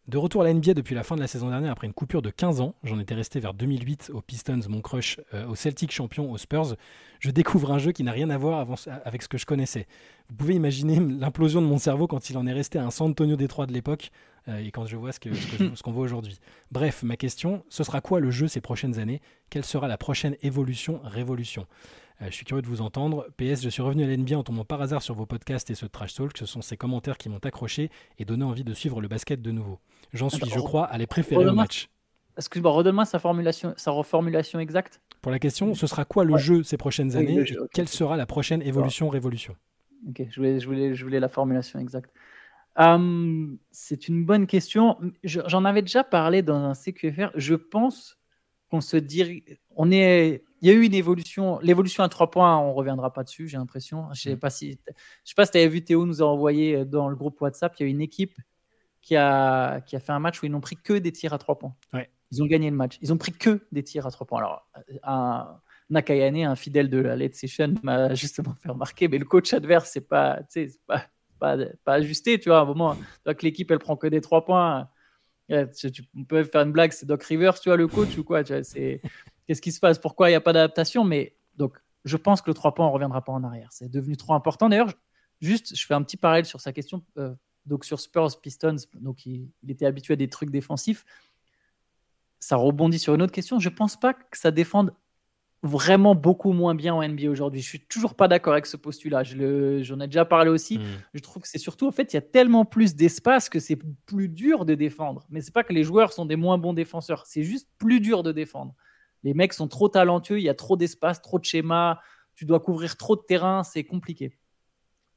De retour à la NBA depuis la fin de la saison dernière, après une coupure de 15 ans, j'en étais resté vers 2008 aux Pistons, mon crush, euh, au Celtic champion, aux Spurs, je découvre un jeu qui n'a rien à voir avec ce que je connaissais. Vous pouvez imaginer *laughs* l'implosion de mon cerveau quand il en est resté à un San Antonio Détroit de l'époque euh, et quand je vois ce qu'on ce qu'on voit aujourd'hui. Bref, ma question, ce sera quoi le jeu ces prochaines années? Quelle sera la prochaine évolution, révolution? Euh, je suis curieux de vous entendre. PS, je suis revenu à l'NBA en tombant par hasard sur vos podcasts et ce trash talk. Ce sont ces commentaires qui m'ont accroché et donné envie de suivre le basket de nouveau. J'en suis, je crois, à les préférer au match. Excuse-moi, redonne-moi sa formulation, sa reformulation exacte. Pour la question, ce sera quoi le jeu ces prochaines années Quelle sera la prochaine évolution, révolution Ok, je voulais, je, voulais, je voulais la formulation exacte. Hum, c'est une bonne question. J'en avais déjà parlé dans un CQFR. Je pense qu'on se dirige. On est il y a eu une évolution. L'évolution à trois points, on reviendra pas dessus, j'ai l'impression. Je sais pas si, je sais pas si tu avais vu Théo nous a envoyé euh, dans le groupe WhatsApp. Il y a une équipe qui a, qui a fait un match où ils n'ont pris que des tirs à trois points. Ils ont gagné le match. Ils ont pris que des tirs à trois points. Alors, un, Nakayane, un fidèle de la Late Session, m'a *laughs* justement fait remarquer, mais le coach adverse, c'est pas, pas, pas, pas, ajusté, tu vois. À un moment, que l'équipe, elle prend que des trois points. Tu, peux faire une blague, c'est Doc Rivers, tu vois, le coach ou quoi, qu'est-ce qui se passe, pourquoi il n'y a pas d'adaptation? Mais donc, je pense que le 3 points, on ne reviendra pas en arrière. C'est devenu trop important. D'ailleurs, juste, je fais un petit parallèle sur sa question. Euh, donc, sur Spurs Pistons, donc il, était habitué à des trucs défensifs. Ça rebondit sur une autre question. Je ne pense pas que ça défende vraiment beaucoup moins bien en NBA aujourd'hui. Je suis toujours pas d'accord avec ce postulat. J'en ai déjà parlé aussi. Hmm. Je trouve que c'est surtout, en fait, il y a tellement plus d'espace que c'est plus dur de défendre. Mais c'est pas que les joueurs sont des moins bons défenseurs. C'est juste plus dur de défendre. Les mecs sont trop talentueux, il y a trop d'espace, trop de schémas, tu dois couvrir trop de terrain, c'est compliqué.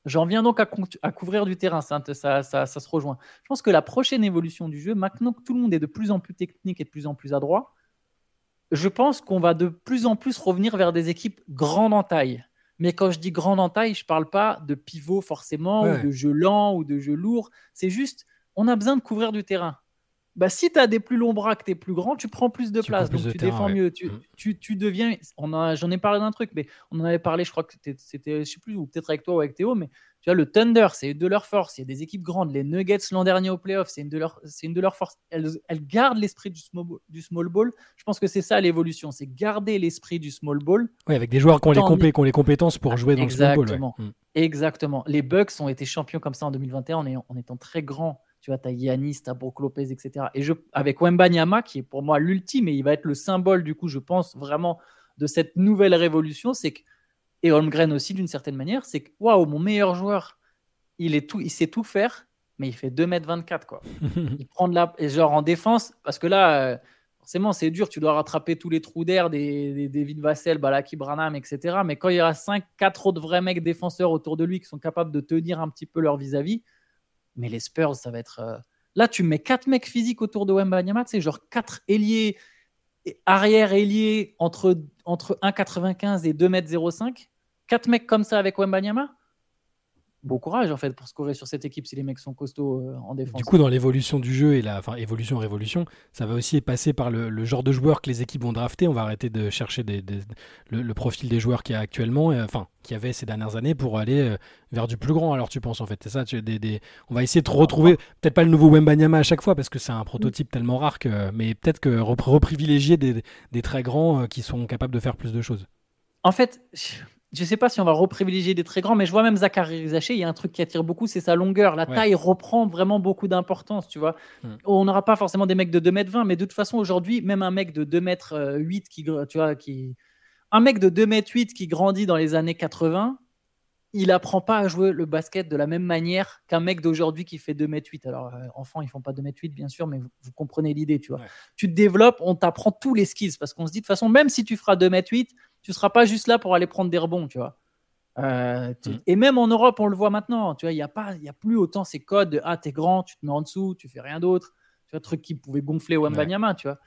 J'en viens donc à, couvrir du terrain, ça, ça, ça, se rejoint. Je pense que la prochaine évolution du jeu, maintenant que tout le monde est de plus en plus technique et de plus en plus adroit, je pense qu'on va de plus en plus revenir vers des équipes grandes en taille. Mais quand je dis grande en taille, je ne parle pas de pivot forcément, ou de jeu lent, ou de jeu lourd. C'est juste, on a besoin de couvrir du terrain bah, si tu as des plus longs bras que tu es plus grand, tu prends plus de place, donc tu défends mieux. Tu, mmh. tu, tu, deviens. J'en ai parlé d'un truc, mais on en avait parlé, je crois que c'était, je sais plus, ou peut-être avec toi ou avec Théo, mais tu vois, le Thunder, c'est une de leurs forces. Il y a des équipes grandes. Les Nuggets l'an dernier au playoff, c'est une de leurs, c'est une de leurs forces. Elles, elles gardent l'esprit du small, du small ball. Je pense que c'est ça l'évolution, c'est garder l'esprit du small ball. Oui, avec des joueurs qui ont, les, compé les compétences pour jouer dans le small ball. Mmh. Exactement. Les Bucks ont été champions comme ça en 2021 en, en étant très grands tu vois, tu as Yanis, tu as Brook Lopez, etc. Et je, avec Wemba Nyama, qui est pour moi l'ultime, et il va être le symbole, du coup, je pense vraiment, de cette nouvelle révolution, c'est que, et Holmgren aussi, d'une certaine manière, c'est que, waouh, mon meilleur joueur, il, est tout, il sait tout faire, mais il fait 2m24, quoi. *laughs* il prend de la. Et genre en défense, parce que là, euh, forcément, c'est dur, tu dois rattraper tous les trous d'air des, des David Vassell, Balaki Branham, etc. Mais quand il y a 5, 4 autres vrais mecs défenseurs autour de lui qui sont capables de tenir un petit peu leur vis-à-vis, mais les Spurs, ça va être. Euh, là, tu mets quatre mecs physiques autour de Wembanyama, c'est genre quatre ailiers, arrière ailiers entre, entre 1,95 et 2m05. Quatre mecs comme ça avec Wembanyama bon courage en fait pour scorer sur cette équipe si les mecs sont costauds euh, en défense. Du coup, dans l'évolution du jeu et la enfin évolution révolution, ça va aussi passer par le, genre de joueurs que les équipes vont drafter. On va arrêter de chercher des, le, profil des joueurs qu'il y a actuellement, enfin qui y avait ces dernières années pour aller euh, vers du plus grand. Alors tu penses en fait, c'est ça. Tu, des, on va essayer de retrouver peut-être pas le nouveau Wembanyama à chaque fois parce que c'est un prototype tellement rare que, mais peut-être que reprivilégier des, des très grands euh, qui sont capables de faire plus de choses. En fait, je ne sais pas si on va reprivilégier des très grands, mais je vois même Zachary Zaché, il y a un truc qui attire beaucoup, c'est sa longueur. La taille reprend vraiment beaucoup d'importance, tu vois. Hmm. On n'aura pas forcément des mecs de 2m20, mais de toute façon, aujourd'hui, même un mec de 2m8 qui, tu vois, qui... un mec de 2m8 qui grandit dans les années 80, il apprend pas à jouer le basket de la même manière qu'un mec d'aujourd'hui qui fait 2m8. Alors, euh, enfants, ils font pas 2m8, bien sûr, mais vous, comprenez l'idée, tu vois. Tu te développes, on t'apprend tous les skills parce qu'on se dit, de toute façon, même si tu feras 2m8, tu seras pas juste là pour aller prendre des rebonds, tu vois. Euh. Et même en Europe, on le voit maintenant, tu vois, il n'y a, pas, y a plus autant ces codes de, ah, t'es grand, tu te mets en dessous, tu fais rien d'autre. Tu vois, truc qui pouvait gonfler Wembanyama, tu vois.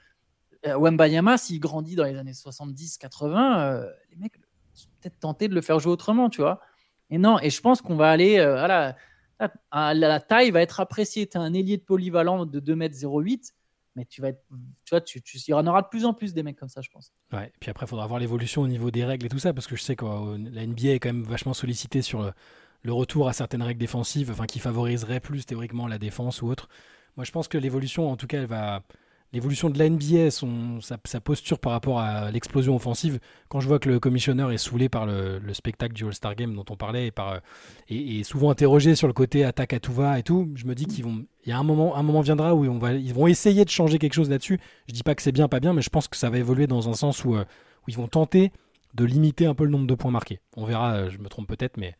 Euh, Wembanyama, s'il grandit dans les années 70-80, les mecs sont peut-être tentés de le faire jouer autrement, tu vois. Et non, et je pense qu'on va aller. Euh, voilà, la, taille va être appréciée. Tu as un ailier de polyvalent de 2m08, mais tu vas être, tu vois, il y en aura de plus en plus des mecs comme ça, je pense. Ouais, et puis après, il faudra voir l'évolution au niveau des règles et tout ça, parce que je sais que la NBA est quand même vachement sollicitée sur le, retour à certaines règles défensives, enfin, qui favoriseraient plus théoriquement la défense ou autre. Moi, je pense que l'évolution, en tout cas, elle va l'évolution de la NBA, son, sa, posture par rapport à l'explosion offensive, quand je vois que le commissionneur est saoulé par le, spectacle du All-Star Game dont on parlait et, par, et, souvent interrogé sur le côté attaque à tout va et tout, je me dis qu'il vont, il y a un moment, un moment viendra où on va, ils vont essayer de changer quelque chose là-dessus. Je dis pas que c'est bien, pas bien, mais je pense que ça va évoluer dans un sens où, euh, où ils vont tenter de limiter un peu le nombre de points marqués. On verra, euh, je me trompe peut-être, mais.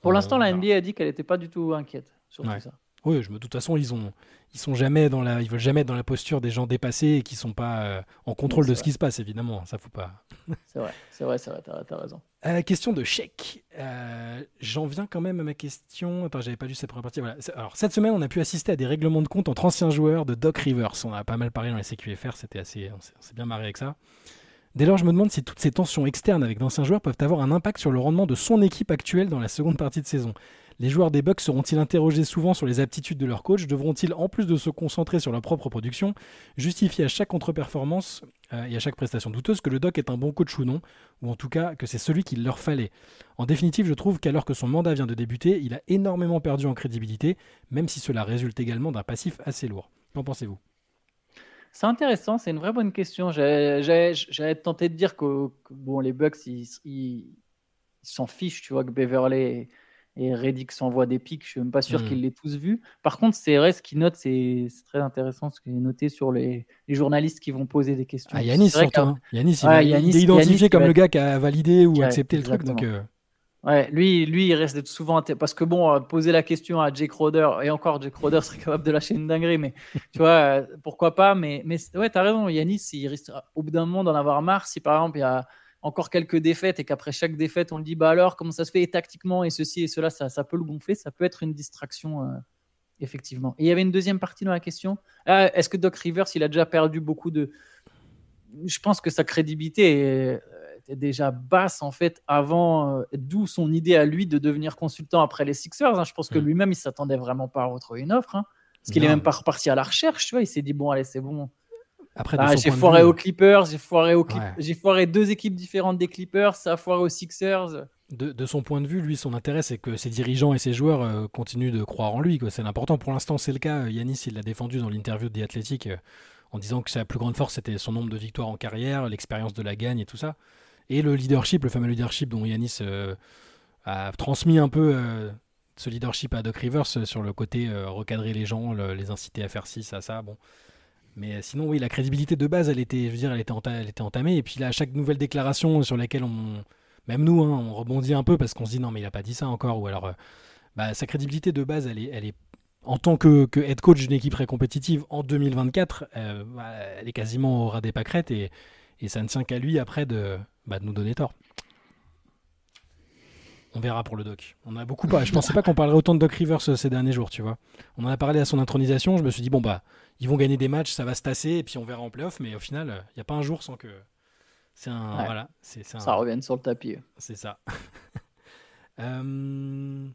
Pour l'instant, la NBA a dit qu'elle n'était pas du tout inquiète sur tout ça. Oui, je me, de toute façon, ils ont, ils sont jamais dans la, ils veulent jamais être dans la posture des gens dépassés et qui sont pas euh, en contrôle de ce qui se passe, évidemment. Ça faut pas. *laughs* c'est vrai, c'est vrai, c'est vrai. T'as, as raison. Euh, question de chèque. Euh, j'en viens quand même à ma question. Attends, j'avais pas lu cette première partie. Voilà. Alors cette semaine, on a pu assister à des règlements de compte entre anciens joueurs de Doc Rivers. On a pas mal parlé dans les CQFR. C'était assez, on s'est, bien marré avec ça. Dès lors, je me demande si toutes ces tensions externes avec d'anciens joueurs peuvent avoir un impact sur le rendement de son équipe actuelle dans la seconde partie de saison. Les joueurs des Bucks seront-ils interrogés souvent sur les aptitudes de leur coach? Devront-ils, en plus de se concentrer sur leur propre production, justifier à chaque contre-performance euh, et à chaque prestation douteuse que le Doc est un bon coach ou non, ou en tout cas que c'est celui qu'il leur fallait? En définitive, je trouve qu'alors que son mandat vient de débuter, il a énormément perdu en crédibilité, même si cela résulte également d'un passif assez lourd. Qu'en pensez-vous? C'est intéressant, c'est une vraie bonne question. J'avais tenté de dire que, bon, les Bucks, ils s'en fichent, tu vois, que Beverley et Reddick s'envoie des pics. Je suis même pas sûr hmm. qu'il l'ait tous vus. Par contre, c'est ce qu'il note, c'est très intéressant ce qu'il est noté sur les, journalistes qui vont poser des questions. Ah, Yanis surtout. Hein. Yanis, il, est identifié comme le gars qui a validé ou accepté le truc. Donc, euh. Ouais, lui, lui, il reste souvent parce que bon, euh, poser la question à Jake Roder et encore Jake Roder serait capable de lâcher une dinguerie, mais tu vois, euh, pourquoi pas. Mais, mais ouais, t'as raison, Yanis, il risque au bout d'un moment d'en avoir marre. Si par exemple il y a encore quelques défaites et qu'après chaque défaite, on le dit bah alors, comment ça se fait tactiquement et ceci et cela, ça, ça peut le gonfler, ça peut être une distraction, euh, effectivement. Et il y avait une deuxième partie dans la question. Ah, est-ce que Doc Rivers, il a déjà perdu beaucoup de. Je pense que sa crédibilité était déjà basse, en fait, avant, euh, d'où son idée à lui de devenir consultant après les Sixers. Hein. Je pense que mm. lui-même, il s'attendait vraiment pas à retrouver une offre. Hein. parce qu'il est même pas reparti à la recherche, tu vois. Il s'est dit, bon, allez, c'est bon ah, j'ai foiré aux Clippers, j'ai foiré, j'ai foiré deux équipes différentes des Clippers, ça a foiré aux Sixers. De, son point de vue, lui, son intérêt, c'est que ses dirigeants et ses joueurs euh, continuent de croire en lui. C'est l'important. Pour l'instant, c'est le cas. Yanis, il l'a défendu dans l'interview de The Athletic euh, en disant que sa plus grande force, c'était son nombre de victoires en carrière, l'expérience de la gagne et tout ça. Et le leadership, le fameux leadership dont Yanis euh, a transmis un peu ce leadership à Doc Rivers sur le côté recadrer les gens, les inciter à faire ci, ça, ça. Bon mais sinon, oui, la crédibilité de base, elle était, je veux dire, elle était, entamée. Et puis là, à chaque nouvelle déclaration sur laquelle on, même nous, hein, on rebondit un peu parce qu'on se dit non, mais il a pas dit ça encore. Ou alors, euh, bah, sa crédibilité de base, elle est, elle est en tant que, head coach d'une équipe très compétitive en 2024, euh, bah, elle est quasiment au ras des pâquerettes et, et ça ne tient qu'à lui après de, bah, de nous donner tort. On verra pour le doc. On a beaucoup *laughs* pas. Je pensais pas qu'on parlerait autant de Doc Rivers euh, ces derniers jours, tu vois. On en a parlé à son intronisation. Je me suis dit bon bah ils vont gagner des matchs, ça va se tasser et puis on verra en playoff. Mais au final, il euh, n'y a pas un jour sans que c'est un voilà, c'est ça revienne sur le tapis. C'est ça. *laughs* Euh,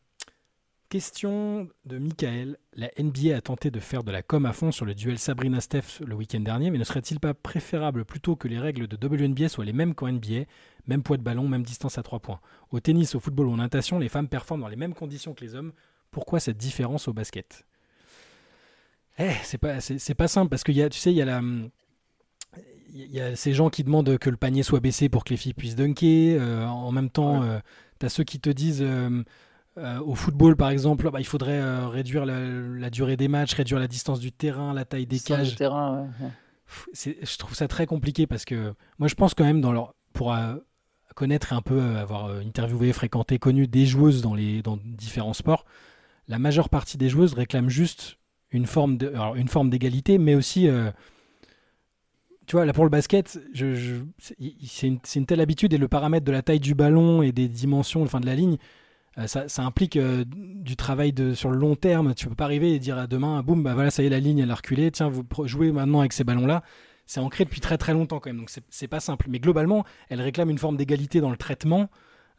question de Michael. La NBA a tenté de faire de la com à fond sur le duel Sabrina Steph le week-end dernier, mais ne serait-il pas préférable plutôt que les règles de WNBA soient les mêmes qu'en NBA même poids de ballon, même distance à 3 points. Au tennis, au football ou en natation, les femmes performent dans les mêmes conditions que les hommes. Pourquoi cette différence au basket? Eh, c'est pas, c'est, pas simple parce que y a, tu sais, il y a la. Il y a ces gens qui demandent que le panier soit baissé pour que les filles puissent dunker. Euh, en même temps, euh, tu as ceux qui te disent euh, au football, par exemple, bah, il faudrait réduire la, durée des matchs, réduire la distance du terrain, la taille des cages. terrain, je trouve ça très compliqué parce que moi, je pense quand même dans leur, pour connaître et un peu avoir interviewé, fréquenté, connu des joueuses dans, les, différents sports, la majeure partie des joueuses réclament juste une forme d'égalité, mais aussi tu vois, là pour le basket, c'est une, telle habitude et le paramètre de la taille du ballon et des dimensions, de la ligne, euh, ça, implique euh, du travail sur le long terme. Tu peux pas arriver et dire à demain, boum, bah voilà, ça y est, la ligne elle a reculé, tiens, vous jouez maintenant avec ces ballons-là. C'est ancré depuis très très longtemps quand même, donc c'est pas simple. Mais globalement, elle réclame une forme d'égalité dans le traitement,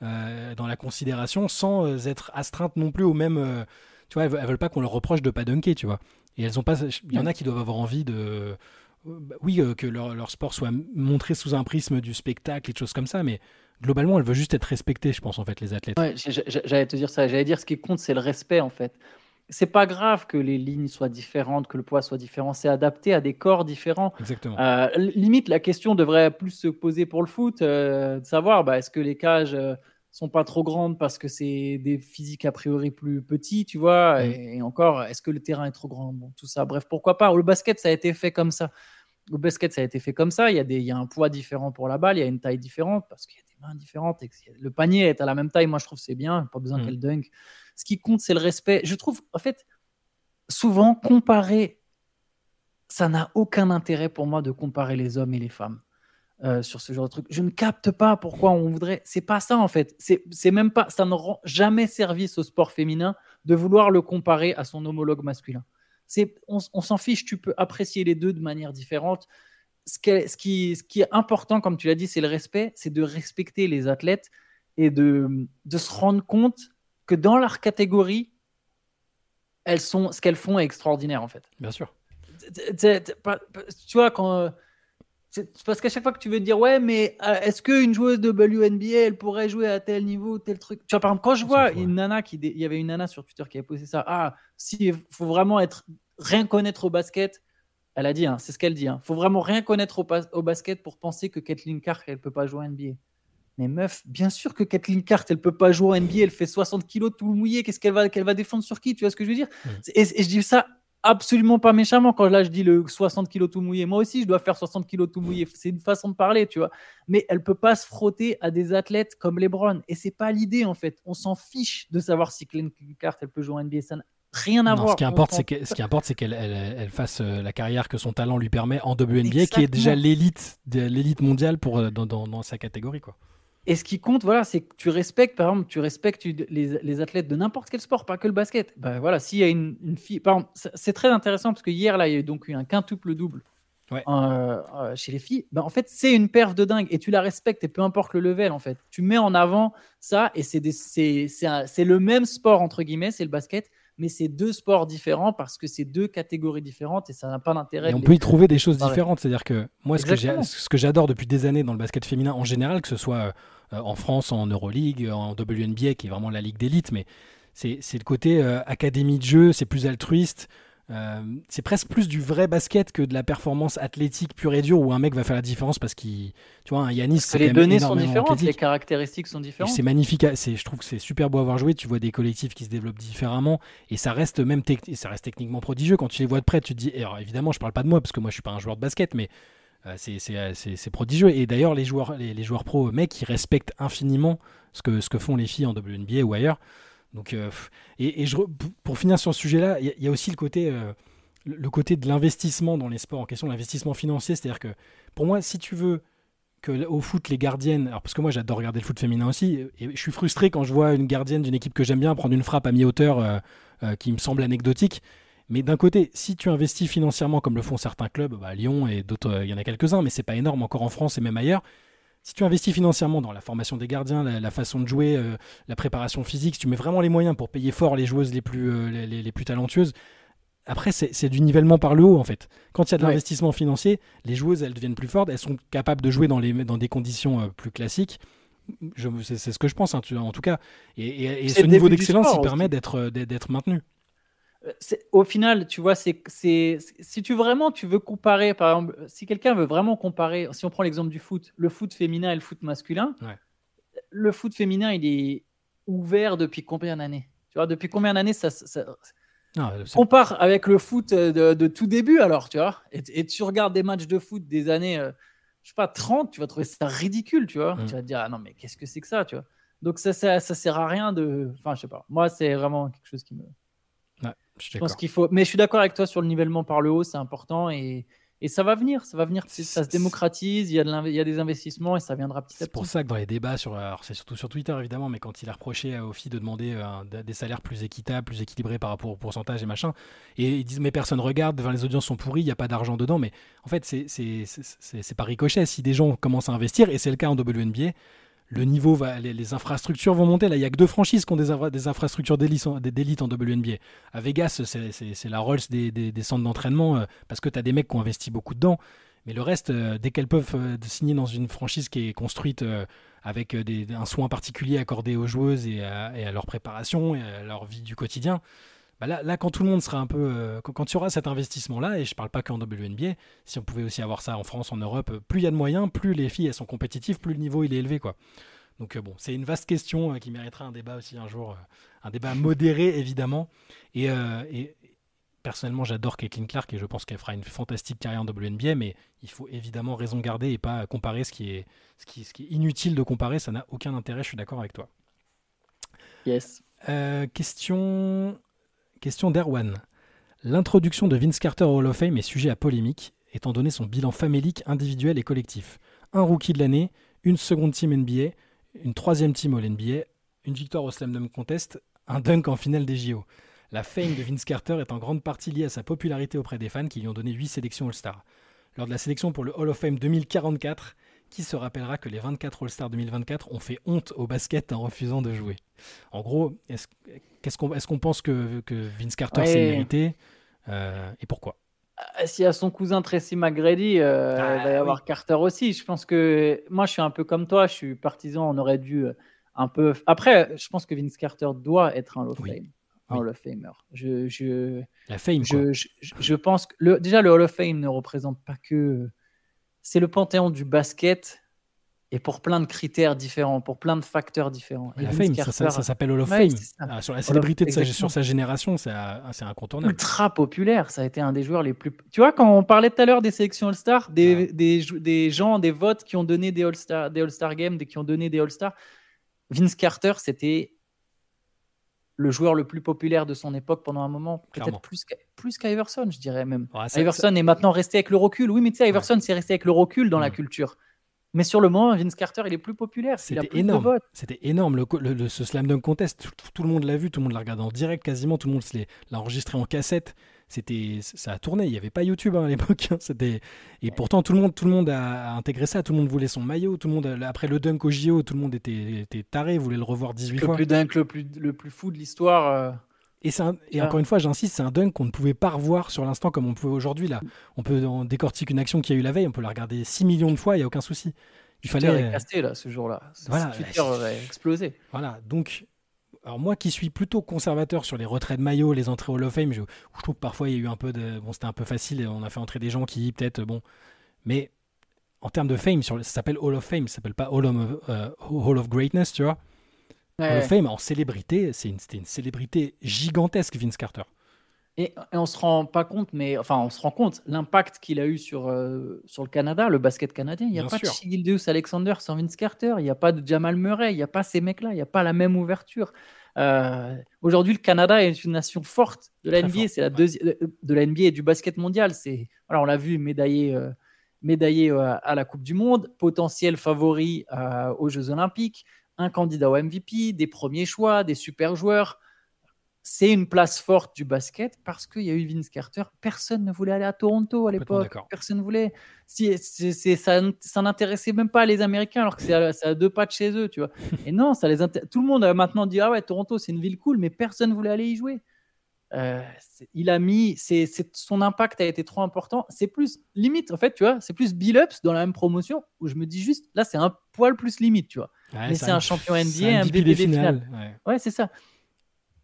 euh, dans la considération, sans être astreinte non plus au même. tu vois, elles, veulent, veulent pas qu'on leur reproche de pas dunker, tu vois. Et elles ont pas. Il y en a qui doivent avoir envie de bah oui, euh, que leur, sport soit montré sous un prisme du spectacle et de choses comme ça, mais globalement, elle veut juste être respectée, je pense, en fait, les athlètes. Ouais, j'allais te dire ça. J'allais dire ce qui compte, c'est le respect, en fait. C'est pas grave que les lignes soient différentes, que le poids soit différent. C'est adapté à des corps différents. Exactement. Euh, limite, la question devrait plus se poser pour le foot, euh, de savoir bah, est-ce que les cages sont pas trop grandes parce que c'est des physiques a priori plus petits, tu vois, mm. et, encore, est-ce que le terrain est trop grand? Bon, tout ça, bref, pourquoi pas? Le basket, ça a été fait comme ça. Au basket, ça a été fait comme ça. Il y, a des, il y a un poids différent pour la balle, il y a une taille différente parce qu'il y a des mains différentes. Et le panier est à la même taille. Moi, je trouve c'est bien. Pas besoin mmh. qu'elle dunk. Ce qui compte, c'est le respect. Je trouve, en fait, souvent, comparer, ça n'a aucun intérêt pour moi de comparer les hommes et les femmes. Euh, sur ce genre de truc. Je ne capte pas pourquoi on voudrait. C'est pas ça en fait. C'est même pas. Ça ne rend jamais service au sport féminin de vouloir le comparer à son homologue masculin on, s'en fiche, tu peux apprécier les deux de manière différente. Ce qui, est, important, comme tu l'as dit, c'est le respect, c'est de respecter les athlètes et de, se rendre compte que dans leur catégorie, elles sont, ce qu'elles font est extraordinaire en fait. Bien sûr. Tu vois, quand parce qu'à chaque fois que tu veux dire, ouais, mais euh, est-ce qu'une joueuse de WNBA, elle pourrait jouer à tel niveau, tel truc? Tu vois, par exemple, quand je vois une nana qui. Il y avait une nana sur Twitter qui a posé ça. Ah, si, faut vraiment être. Rien connaître au basket. Elle a dit, hein, c'est ce qu'elle dit. Il hein, faut vraiment rien connaître au, basket pour penser que Kathleen Clark, elle peut pas jouer à NBA. Mais meuf, bien sûr que Kathleen Clark, elle peut pas jouer à NBA, elle fait 60 kilos tout mouillé, qu'est-ce qu'elle va, qu'elle va défendre sur qui? Tu vois ce que je veux dire? Et, et, je dis ça absolument pas méchamment quand là je dis le 60 kg tout mouillé. Moi aussi, je dois faire 60 kg tout mouillé. C'est une façon de parler, tu vois. Mais elle peut pas se frotter à des athlètes comme LeBron. Et c'est pas l'idée en fait. On s'en fiche de savoir si Clem Cart elle peut jouer en NBA. Ça n'a rien à voir. Ce qui importe, c'est ce qui importe, c'est qu'elle elle, fasse euh, la carrière que son talent lui permet en WNBA, qui est déjà l'élite, l'élite mondiale pour euh, dans, dans, dans sa catégorie, quoi. Et ce qui compte, voilà, c'est que tu respectes, par exemple, tu respectes les, athlètes de n'importe quel sport, pas que le basket. Ben voilà, s'il y a une, fille, par exemple, c'est très intéressant parce que hier là, il y a eu donc eu un quintuple double euh, euh, chez les filles. Ben, en fait, c'est une perf de dingue et tu la respectes et peu importe le level, en fait, tu mets en avant ça et c'est c'est le même sport entre guillemets, c'est le basket, mais c'est deux sports différents parce que c'est deux catégories différentes et ça n'a pas d'intérêt. Et on peut y trouver des choses différentes. C'est-à-dire que moi, ce que j'adore depuis des années dans le basket féminin en général, que ce soit euh, en France, en Euroleague, en WNBA, qui est vraiment la ligue d'élite, mais c'est le côté euh, académie de jeu, c'est plus altruiste. Euh, c'est presque plus du vrai basket que de la performance athlétique pure et dure où un mec va faire la différence parce qu'il, tu vois, un Yanis. les données sont différentes, les caractéristiques sont différentes. C'est magnifique, c'est, je trouve que c'est super beau à voir jouer. Tu vois des collectifs qui se développent différemment et ça reste même ça reste techniquement prodigieux quand tu les vois de près. Tu te dis, alors évidemment, je parle pas de moi parce que moi je suis pas un joueur de basket, mais euh, c'est prodigieux. Et d'ailleurs, les joueurs, les, joueurs pro mecs, ils respectent infiniment ce que, ce que font les filles en WNBA ou ailleurs. Donc, euh, et, je, pour finir sur ce sujet-là, il y, a aussi le côté, le côté de l'investissement dans les sports en question, l'investissement financier. C'est-à-dire que pour moi, si tu veux que au foot, les gardiennes, alors parce que moi j'adore regarder le foot féminin aussi, et je suis frustré quand je vois une gardienne d'une équipe que j'aime bien prendre une frappe à mi-hauteur qui me semble anecdotique. Mais d'un côté, si tu investis financièrement comme le font certains clubs, bah, Lyon et d'autres, euh, il y en a quelques-uns, mais c'est pas énorme encore en France et même ailleurs. Si tu investis financièrement dans la formation des gardiens, la, façon de jouer, euh, la préparation physique, si tu mets vraiment les moyens pour payer fort les joueuses les plus, euh, les, plus talentueuses, après, c'est du nivellement par le haut, en fait. Quand il y a de l'investissement financier, les joueuses, elles deviennent plus fortes, elles sont capables de jouer dans, les, dans des conditions plus classiques. C'est ce que je pense, hein, en tout cas. Et, et ce niveau d'excellence, il permet d'être maintenu au final, tu vois, c'est si tu vraiment tu veux comparer, par exemple, si quelqu'un veut vraiment comparer, si on prend l'exemple du foot, le foot féminin et le foot masculin, le foot féminin, il est ouvert depuis combien d'années? Tu vois, depuis combien d'années ça, compare avec le foot de, tout début alors, tu vois? Et, tu regardes des matchs de foot des années. Euh, je sais pas, 30, tu vas trouver ça ridicule, tu vois? Mm. Tu vas te dire, ah non, mais qu'est-ce que c'est que ça, tu vois? Donc ça, ça, ça sert à rien de. Enfin, je sais pas. Moi, c'est vraiment quelque chose qui me. Je pense qu'il faut. Mais je suis d'accord avec toi sur le nivellement par le haut, c'est important et, et ça va venir, ça va venir. Ça se démocratise, il y, a de l'inv- il y a des investissements et ça viendra petit à C'est pour petit. ça que dans les débats, sur, c'est surtout sur Twitter évidemment, mais quand il a reproché à Ophi de demander euh, des salaires plus équitables, plus équilibrés par rapport au pourcentage et machin, et ils disent mais personne regarde, enfin, les audiences sont pourries, il n'y a pas d'argent dedans, mais en fait c'est- c'est ricochet. Si des gens commencent à investir, et c'est le cas en WNBA, le niveau va, les, infrastructures vont monter. Là, il y a que deux franchises qui ont des, des infrastructures d'élite en, WNBA. À Vegas, c'est- la Rolls des, centres d'entraînement euh, parce que tu as des mecs qui ont investi beaucoup dedans. Mais le reste, euh, dès qu'elles peuvent euh, signer dans une franchise qui est construite avec un soin particulier accordé aux joueuses et à leur préparation et à leur vie du quotidien, bah là, là, quand tout le monde sera un peu. euh, quand, quand il y aura cet investissement-là, et je parle pas qu'en WNBA, si on pouvait aussi avoir ça en France, en Europe, euh, plus il y a de moyens, plus les filles elles sont compétitives, plus le niveau il est élevé. quoi. Donc euh, bon, c'est une vaste question euh, qui mériterait un débat aussi un jour, un débat modéré *laughs* évidemment. Et, et personnellement, j'adore Caitlin Clark et je pense qu'elle fera une fantastique carrière en WNBA, mais il faut évidemment raison garder et pas comparer ce qui est, ce qui, ce qui est inutile de comparer, ça n'a aucun intérêt, je suis d'accord avec toi. Yes. Question question d'Erwan. L'introduction de Vince Carter au Hall of Fame est sujet à polémique, étant donné son bilan famélique individuel et collectif. Un rookie de l'année, une seconde team NBA, une troisième team All NBA, une victoire au Slam Dunk Contest, un dunk en finale des JO. La fame de Vince Carter est en grande partie liée à sa popularité auprès des fans qui lui ont donné 8 sélections All-Star. Lors de la sélection pour le Hall of Fame 2044, qui se rappellera que les 24 All-Star 2024 ont fait honte au basket en refusant de jouer? En gros, est-ce qu'on est pense que, que Vince Carter Ouais. s'est mérité euh, et pourquoi? Ah, S'il y a son cousin Tracy McGrady, euh, Ah, il va y avoir oui. Carter aussi. Je pense que moi, je suis un peu comme toi. Je suis partisan. On aurait dû euh, un peu. Après, je pense que Vince Carter doit être un Hall of Oui. Fame, un Oui. Hall of Famer. Je, je, La fame, quoi. je, je, je pense que le, déjà le Hall of Fame ne représente pas que. C'est le panthéon du basket et pour plein de critères différents, pour plein de facteurs différents. La fame, ça, ça- Carter, ça s'appelle Hall of Fame. ça. Ah, sur la célébrité de sa, sur sa génération, c'est incontournable. ultra populaire. Ça a été un des joueurs les plus. Tu vois, quand on parlait tout à l'heure des sélections All-Star, des, Ouais. des, jou- des gens, des votes qui ont donné des All-Star des All-Star Games, des, qui ont donné des All-Star, Vince Carter, c'était le joueur le plus populaire de son époque pendant un moment, peut-être plus plus qu'Iverson, je dirais même. Ouais, ça- Iverson est maintenant resté avec le recul. Oui, mais tu sais, Iverson, c'est resté avec le recul dans la Mm. culture. Mais sur le moment, Vince Carter, il est plus populaire. C'était énorme. C'était énorme. Le, le- le- ce Slam Dunk Contest, tout, tout- tout le monde l'a vu, tout le monde l'a regardé en direct quasiment, tout le monde l'a enregistré en cassette. C'était, ça a tourné. Il n'y avait pas YouTube hein, à l'époque. hein. C'était, et pourtant tout le monde, tout le monde a, intégré ça. Tout le monde voulait son maillot. Tout le monde, après le dunk au JO, tout le monde était, était taré, voulait le revoir 18 Le fois. plus dunk, le plus, le plus fou de l'histoire. Euh, Et, un- et Ah. encore une fois, j'insiste, c'est un dunk qu'on ne pouvait pas revoir sur l'instant comme on pouvait aujourd'hui. Là, on peut on décortique une action qu'il y a eu la veille, on peut la regarder 6 millions de fois, il n'y a aucun souci. Il Twitter fallait. est cassé là ce jour-là. Voilà. Twitter aurait explosé. Voilà, donc, alors moi qui suis plutôt conservateur sur les retraits de maillot, les entrées Hall of Fame, je, je trouve que parfois il y a eu un peu de. Bon, c'était un peu facile, on a fait entrer des gens qui, peut-être, bon. Mais en termes de fame, sur, ça s'appelle Hall of Fame, ça s'appelle pas Hall of, euh, Hall of Greatness, tu vois. Ouais. Fame, en célébrité, c'est une- c'était une, célébrité gigantesque, Vince Carter. Et, et on se rend pas compte, mais enfin on se rend compte l'impact qu'il a eu sur, euh, sur le Canada, le basket canadien. Il n'y a Bien pas sûr. de Shigildeus Alexander sans Vince Carter, il n'y a pas de Jamal Murray, il n'y a pas ces mecs-là, il n'y a pas la même ouverture. Euh, Aujourd'hui, le Canada est une nation forte de la Très NBA, c'est la deuxième de la NBA et du basket mondial. C'est voilà, on l'a vu médaillé, euh, médaillé à la Coupe du Monde, potentiel favori aux Jeux Olympiques, un candidat au MVP, des premiers choix, des super joueurs c'est une place forte du basket parce qu'il y a eu Vince Carter. Personne ne voulait aller à Toronto à l'époque. Personne ne voulait. Si, ça, ça n'intéressait même pas les Américains alors que c'est à, deux pas de chez eux, tu vois. *laughs* Et non, ça les tout le monde a maintenant dit ah ouais Toronto c'est une ville cool, mais personne voulait aller y jouer. Euh, il a mis, c'est, son impact a été trop important. C'est plus limite en fait, tu vois. C'est plus Bill Ups dans la même promotion où je me dis juste là c'est un poil plus limite, tu vois. Ouais, Mais c'est un champion NBA, un finales. ouais. Ouais, c'est ça.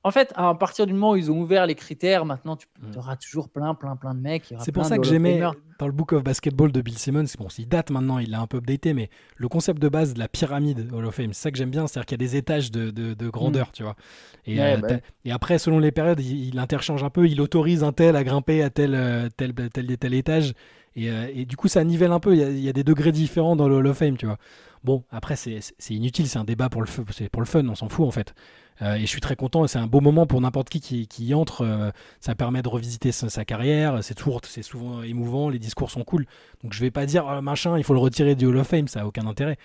En fait, à partir du moment où ils ont ouvert les critères, maintenant tu Mm. auras toujours plein, plein, plein de mecs. C'est pour ça que j'aimais dans le Book of Basketball de Bill Simmons, bon, il date maintenant, il l'a un peu updaté, mais le concept de base de la pyramide Hall of Fame, c'est ça que j'aime bien, c'est-à-dire qu'il y a des étages de, de- de grandeur, tu vois. Et, Mm. Ouais, euh, bah et après, selon les périodes, il, il interchange un peu, il autorise un tel à grimper à tel, euh, tel, tel, tel, tel étage. Et, du coup, ça nivelle un peu. Il y, a, des degrés différents dans le Hall of Fame, tu vois. Bon, après, c'est inutile, c'est un débat pour le, pour le fun, on s'en fout en fait. et je suis très content, c'est un beau moment pour n'importe qui, qui, qui y entre. ça permet de revisiter sa, carrière, c'est c'est souvent émouvant, les discours sont cool. Donc je vais pas dire, oh, machin, il faut le retirer du Hall of Fame, ça a aucun intérêt.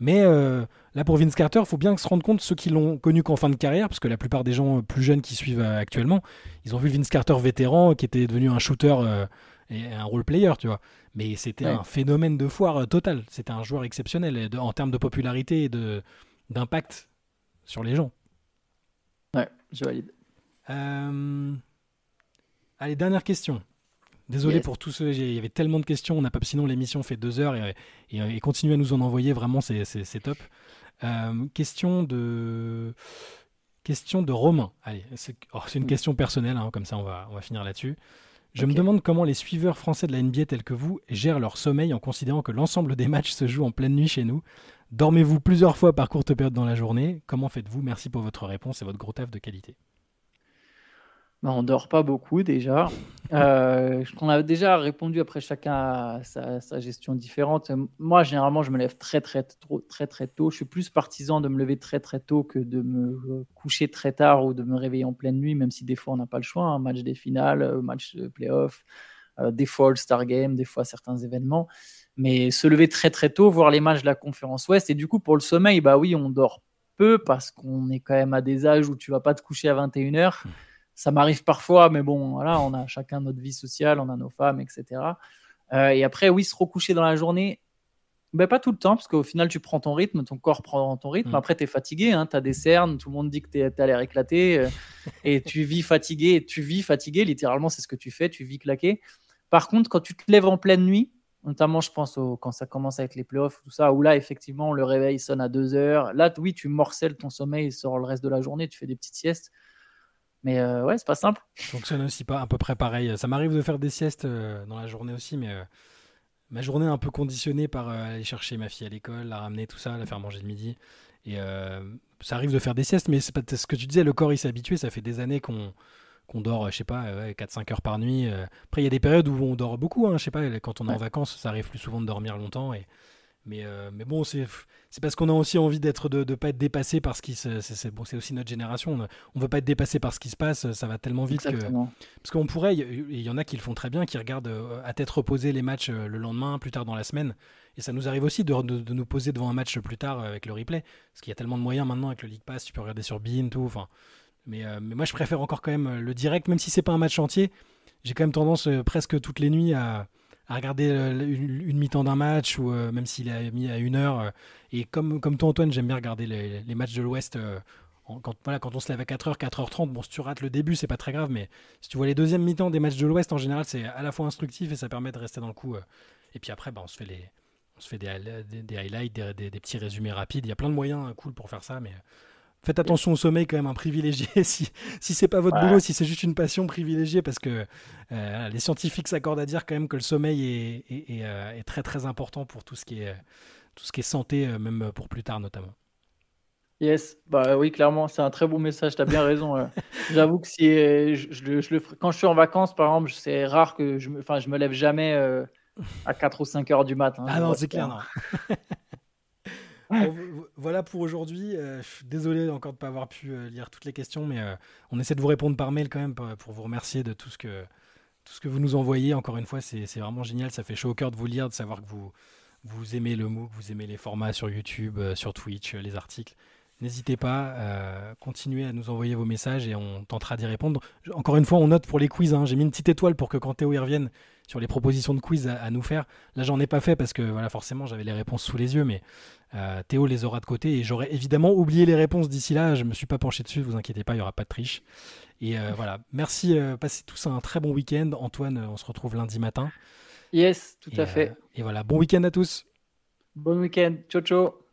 Mais euh, là, pour Vince Carter, il faut bien se rendre compte, ceux qui l'ont connu qu'en fin de carrière, parce que la plupart des gens plus jeunes qui suivent euh, actuellement, ils ont vu Vince Carter vétéran, qui était devenu un shooter euh, et un role player, tu vois. Mais c'était un phénomène de foire total. C'était un joueur exceptionnel en termes de popularité et d'impact sur les gens. Ouais, je valide. Allez, dernière question. Désolé pour tous ceux, il y avait tellement de questions, on n'a pas, sinon l'émission fait deux heures et, et, continuez à nous en envoyer, vraiment c'est top. Euh, question de question de Romain. Allez, c'est oh, une question personnelle, hein, comme ça on va, on va finir là-dessus. Je me demande comment les suiveurs français de la NBA tels que vous gèrent leur sommeil en considérant que l'ensemble des matchs se jouent en pleine nuit chez nous. Dormez-vous plusieurs fois par courte période dans la journée? Comment faites-vous? Merci pour votre réponse et votre gros taf de qualité. On bah, on dort pas beaucoup déjà. *laughs* Euh, on a déjà répondu après chacun à sa, gestion différente. Moi, généralement, je me lève très très très très tôt. Je suis plus partisan de me lever très très tôt que de me coucher très tard ou de me réveiller en pleine nuit, même si des fois on n'a pas le choix. Un hein. match des finales, euh, match de playoff, euh, des fois All-Star Game, des fois certains événements. Mais se lever très très tôt, voir les matchs de la conférence Ouest. Et du coup, pour le sommeil, bah oui, on dort peu parce qu'on est quand même à des âges où tu vas pas te coucher à 21h ça m'arrive parfois, mais bon, voilà, on a chacun notre vie sociale, on a nos femmes, etc. Euh, et après, oui, se recoucher dans la journée, ben, pas tout le temps, parce qu'au final, tu prends ton rythme, ton corps prend ton rythme. Mm. Après, tu es fatigué, hein, tu as des cernes, tout le monde dit que tu as l'air éclaté, euh, et tu vis fatigué, tu vis fatigué, littéralement, c'est ce que tu fais, tu vis claqué. Par contre, quand tu te lèves en pleine nuit, notamment, je pense, au, quand ça commence avec les playoffs, tout ça, où là, effectivement, le réveil sonne à 2 heures. Là, oui, tu morcelles ton sommeil sur le reste de la journée, tu fais des petites siestes. Mais euh, ouais, c'est pas simple. Je fonctionne aussi pas à peu près pareil. Ça m'arrive de faire des siestes euh, dans la journée aussi, mais euh, ma journée est un peu conditionnée par aller chercher ma fille à l'école, la ramener, tout ça, la faire manger le midi. Et ça arrive de faire des siestes, mais c'est pas ce que tu disais, le corps il s'est habitué. Ça fait des années qu'on qu'on dort, je sais pas, 4-5 heures par nuit. Après, il y a des périodes où on dort beaucoup, hein, je sais pas, quand on est en vacances, ça arrive plus souvent de dormir longtemps. Et, mais, mais bon, c'est parce qu'on a aussi envie d'être de ne pas être dépassé par ce qui se, c'est bon, c'est aussi notre génération. On ne veut pas être dépassé par ce qui se passe. Ça va tellement vite que parce qu'on pourrait. Il y en a qui le font très bien, qui regardent euh, à tête reposée les matchs euh, le lendemain, plus tard dans la semaine. Et ça nous arrive aussi de, de, nous poser devant un match plus tard avec le replay, parce qu'il y a tellement de moyens maintenant avec le League Pass. Tu peux regarder sur Bein, tout. Enfin, mais, euh, mais moi je préfère encore quand même le direct, même si c'est pas un match entier. J'ai quand même tendance presque toutes les nuits à à regarder une, mi-temps d'un match ou même s'il est mis à une heure et comme, comme toi, Antoine, j'aime bien regarder les, matchs de l'Ouest. Euh, quand, voilà, quand on se lève à 4h, 4h30, bon, si tu rates le début, c'est pas très grave, mais si tu vois les deuxièmes mi-temps des matchs de l'Ouest, en général, c'est à la fois instructif et ça permet de rester dans le coup. Euh. Et puis après, bah, on se fait, les, on se fait des, highlights, des, des, petits résumés rapides. Il y a plein de moyens euh, cool pour faire ça, mais faites attention au sommeil, quand même, un privilégié. *laughs* si, si c'est pas votre boulot, si c'est juste une passion privilégiée, parce que les scientifiques s'accordent à dire quand même que le sommeil est, est, est, très très important pour tout ce qui est tout ce qui est santé, euh, même pour plus tard notamment. Yes, bah oui, clairement, c'est un très bon message, tu as bien raison. Euh. *laughs* J'avoue que si euh, je, je, le, quand je suis en vacances, par exemple, c'est rare que je me, je me lève jamais à 4 ou 5 heures du matin. ah non, c'est clair, non. *laughs* voilà pour aujourd'hui. désolé encore de ne pas avoir pu lire toutes les questions, mais on essaie de vous répondre par mail quand même pour, vous remercier de tout ce, que, tout ce que vous nous envoyez. Encore une fois, c'est vraiment génial. Ça fait chaud au cœur de vous lire, de savoir que vous, vous aimez le MOOC, vous aimez les formats sur YouTube, euh, sur Twitch, euh, les articles, n'hésitez pas, euh, continuez à nous envoyer vos messages et on tentera d'y répondre. Encore une fois, on note pour les quiz. Hein. J'ai mis une petite étoile pour que quand Théo y revienne sur les propositions de quiz à, nous faire. Là, j'en ai pas fait parce que voilà, forcément, j'avais les réponses sous les yeux, mais Théo les aura de côté et j'aurais évidemment oublié les réponses d'ici là. Je me suis pas penché dessus, vous inquiétez pas, il y aura pas de triche. Et voilà, merci, passez tous un très bon week-end. Antoine, on se retrouve lundi matin. Yes, tout à fait. Euh, et voilà, bon week-end à tous. Bon week-end. Ciao, ciao.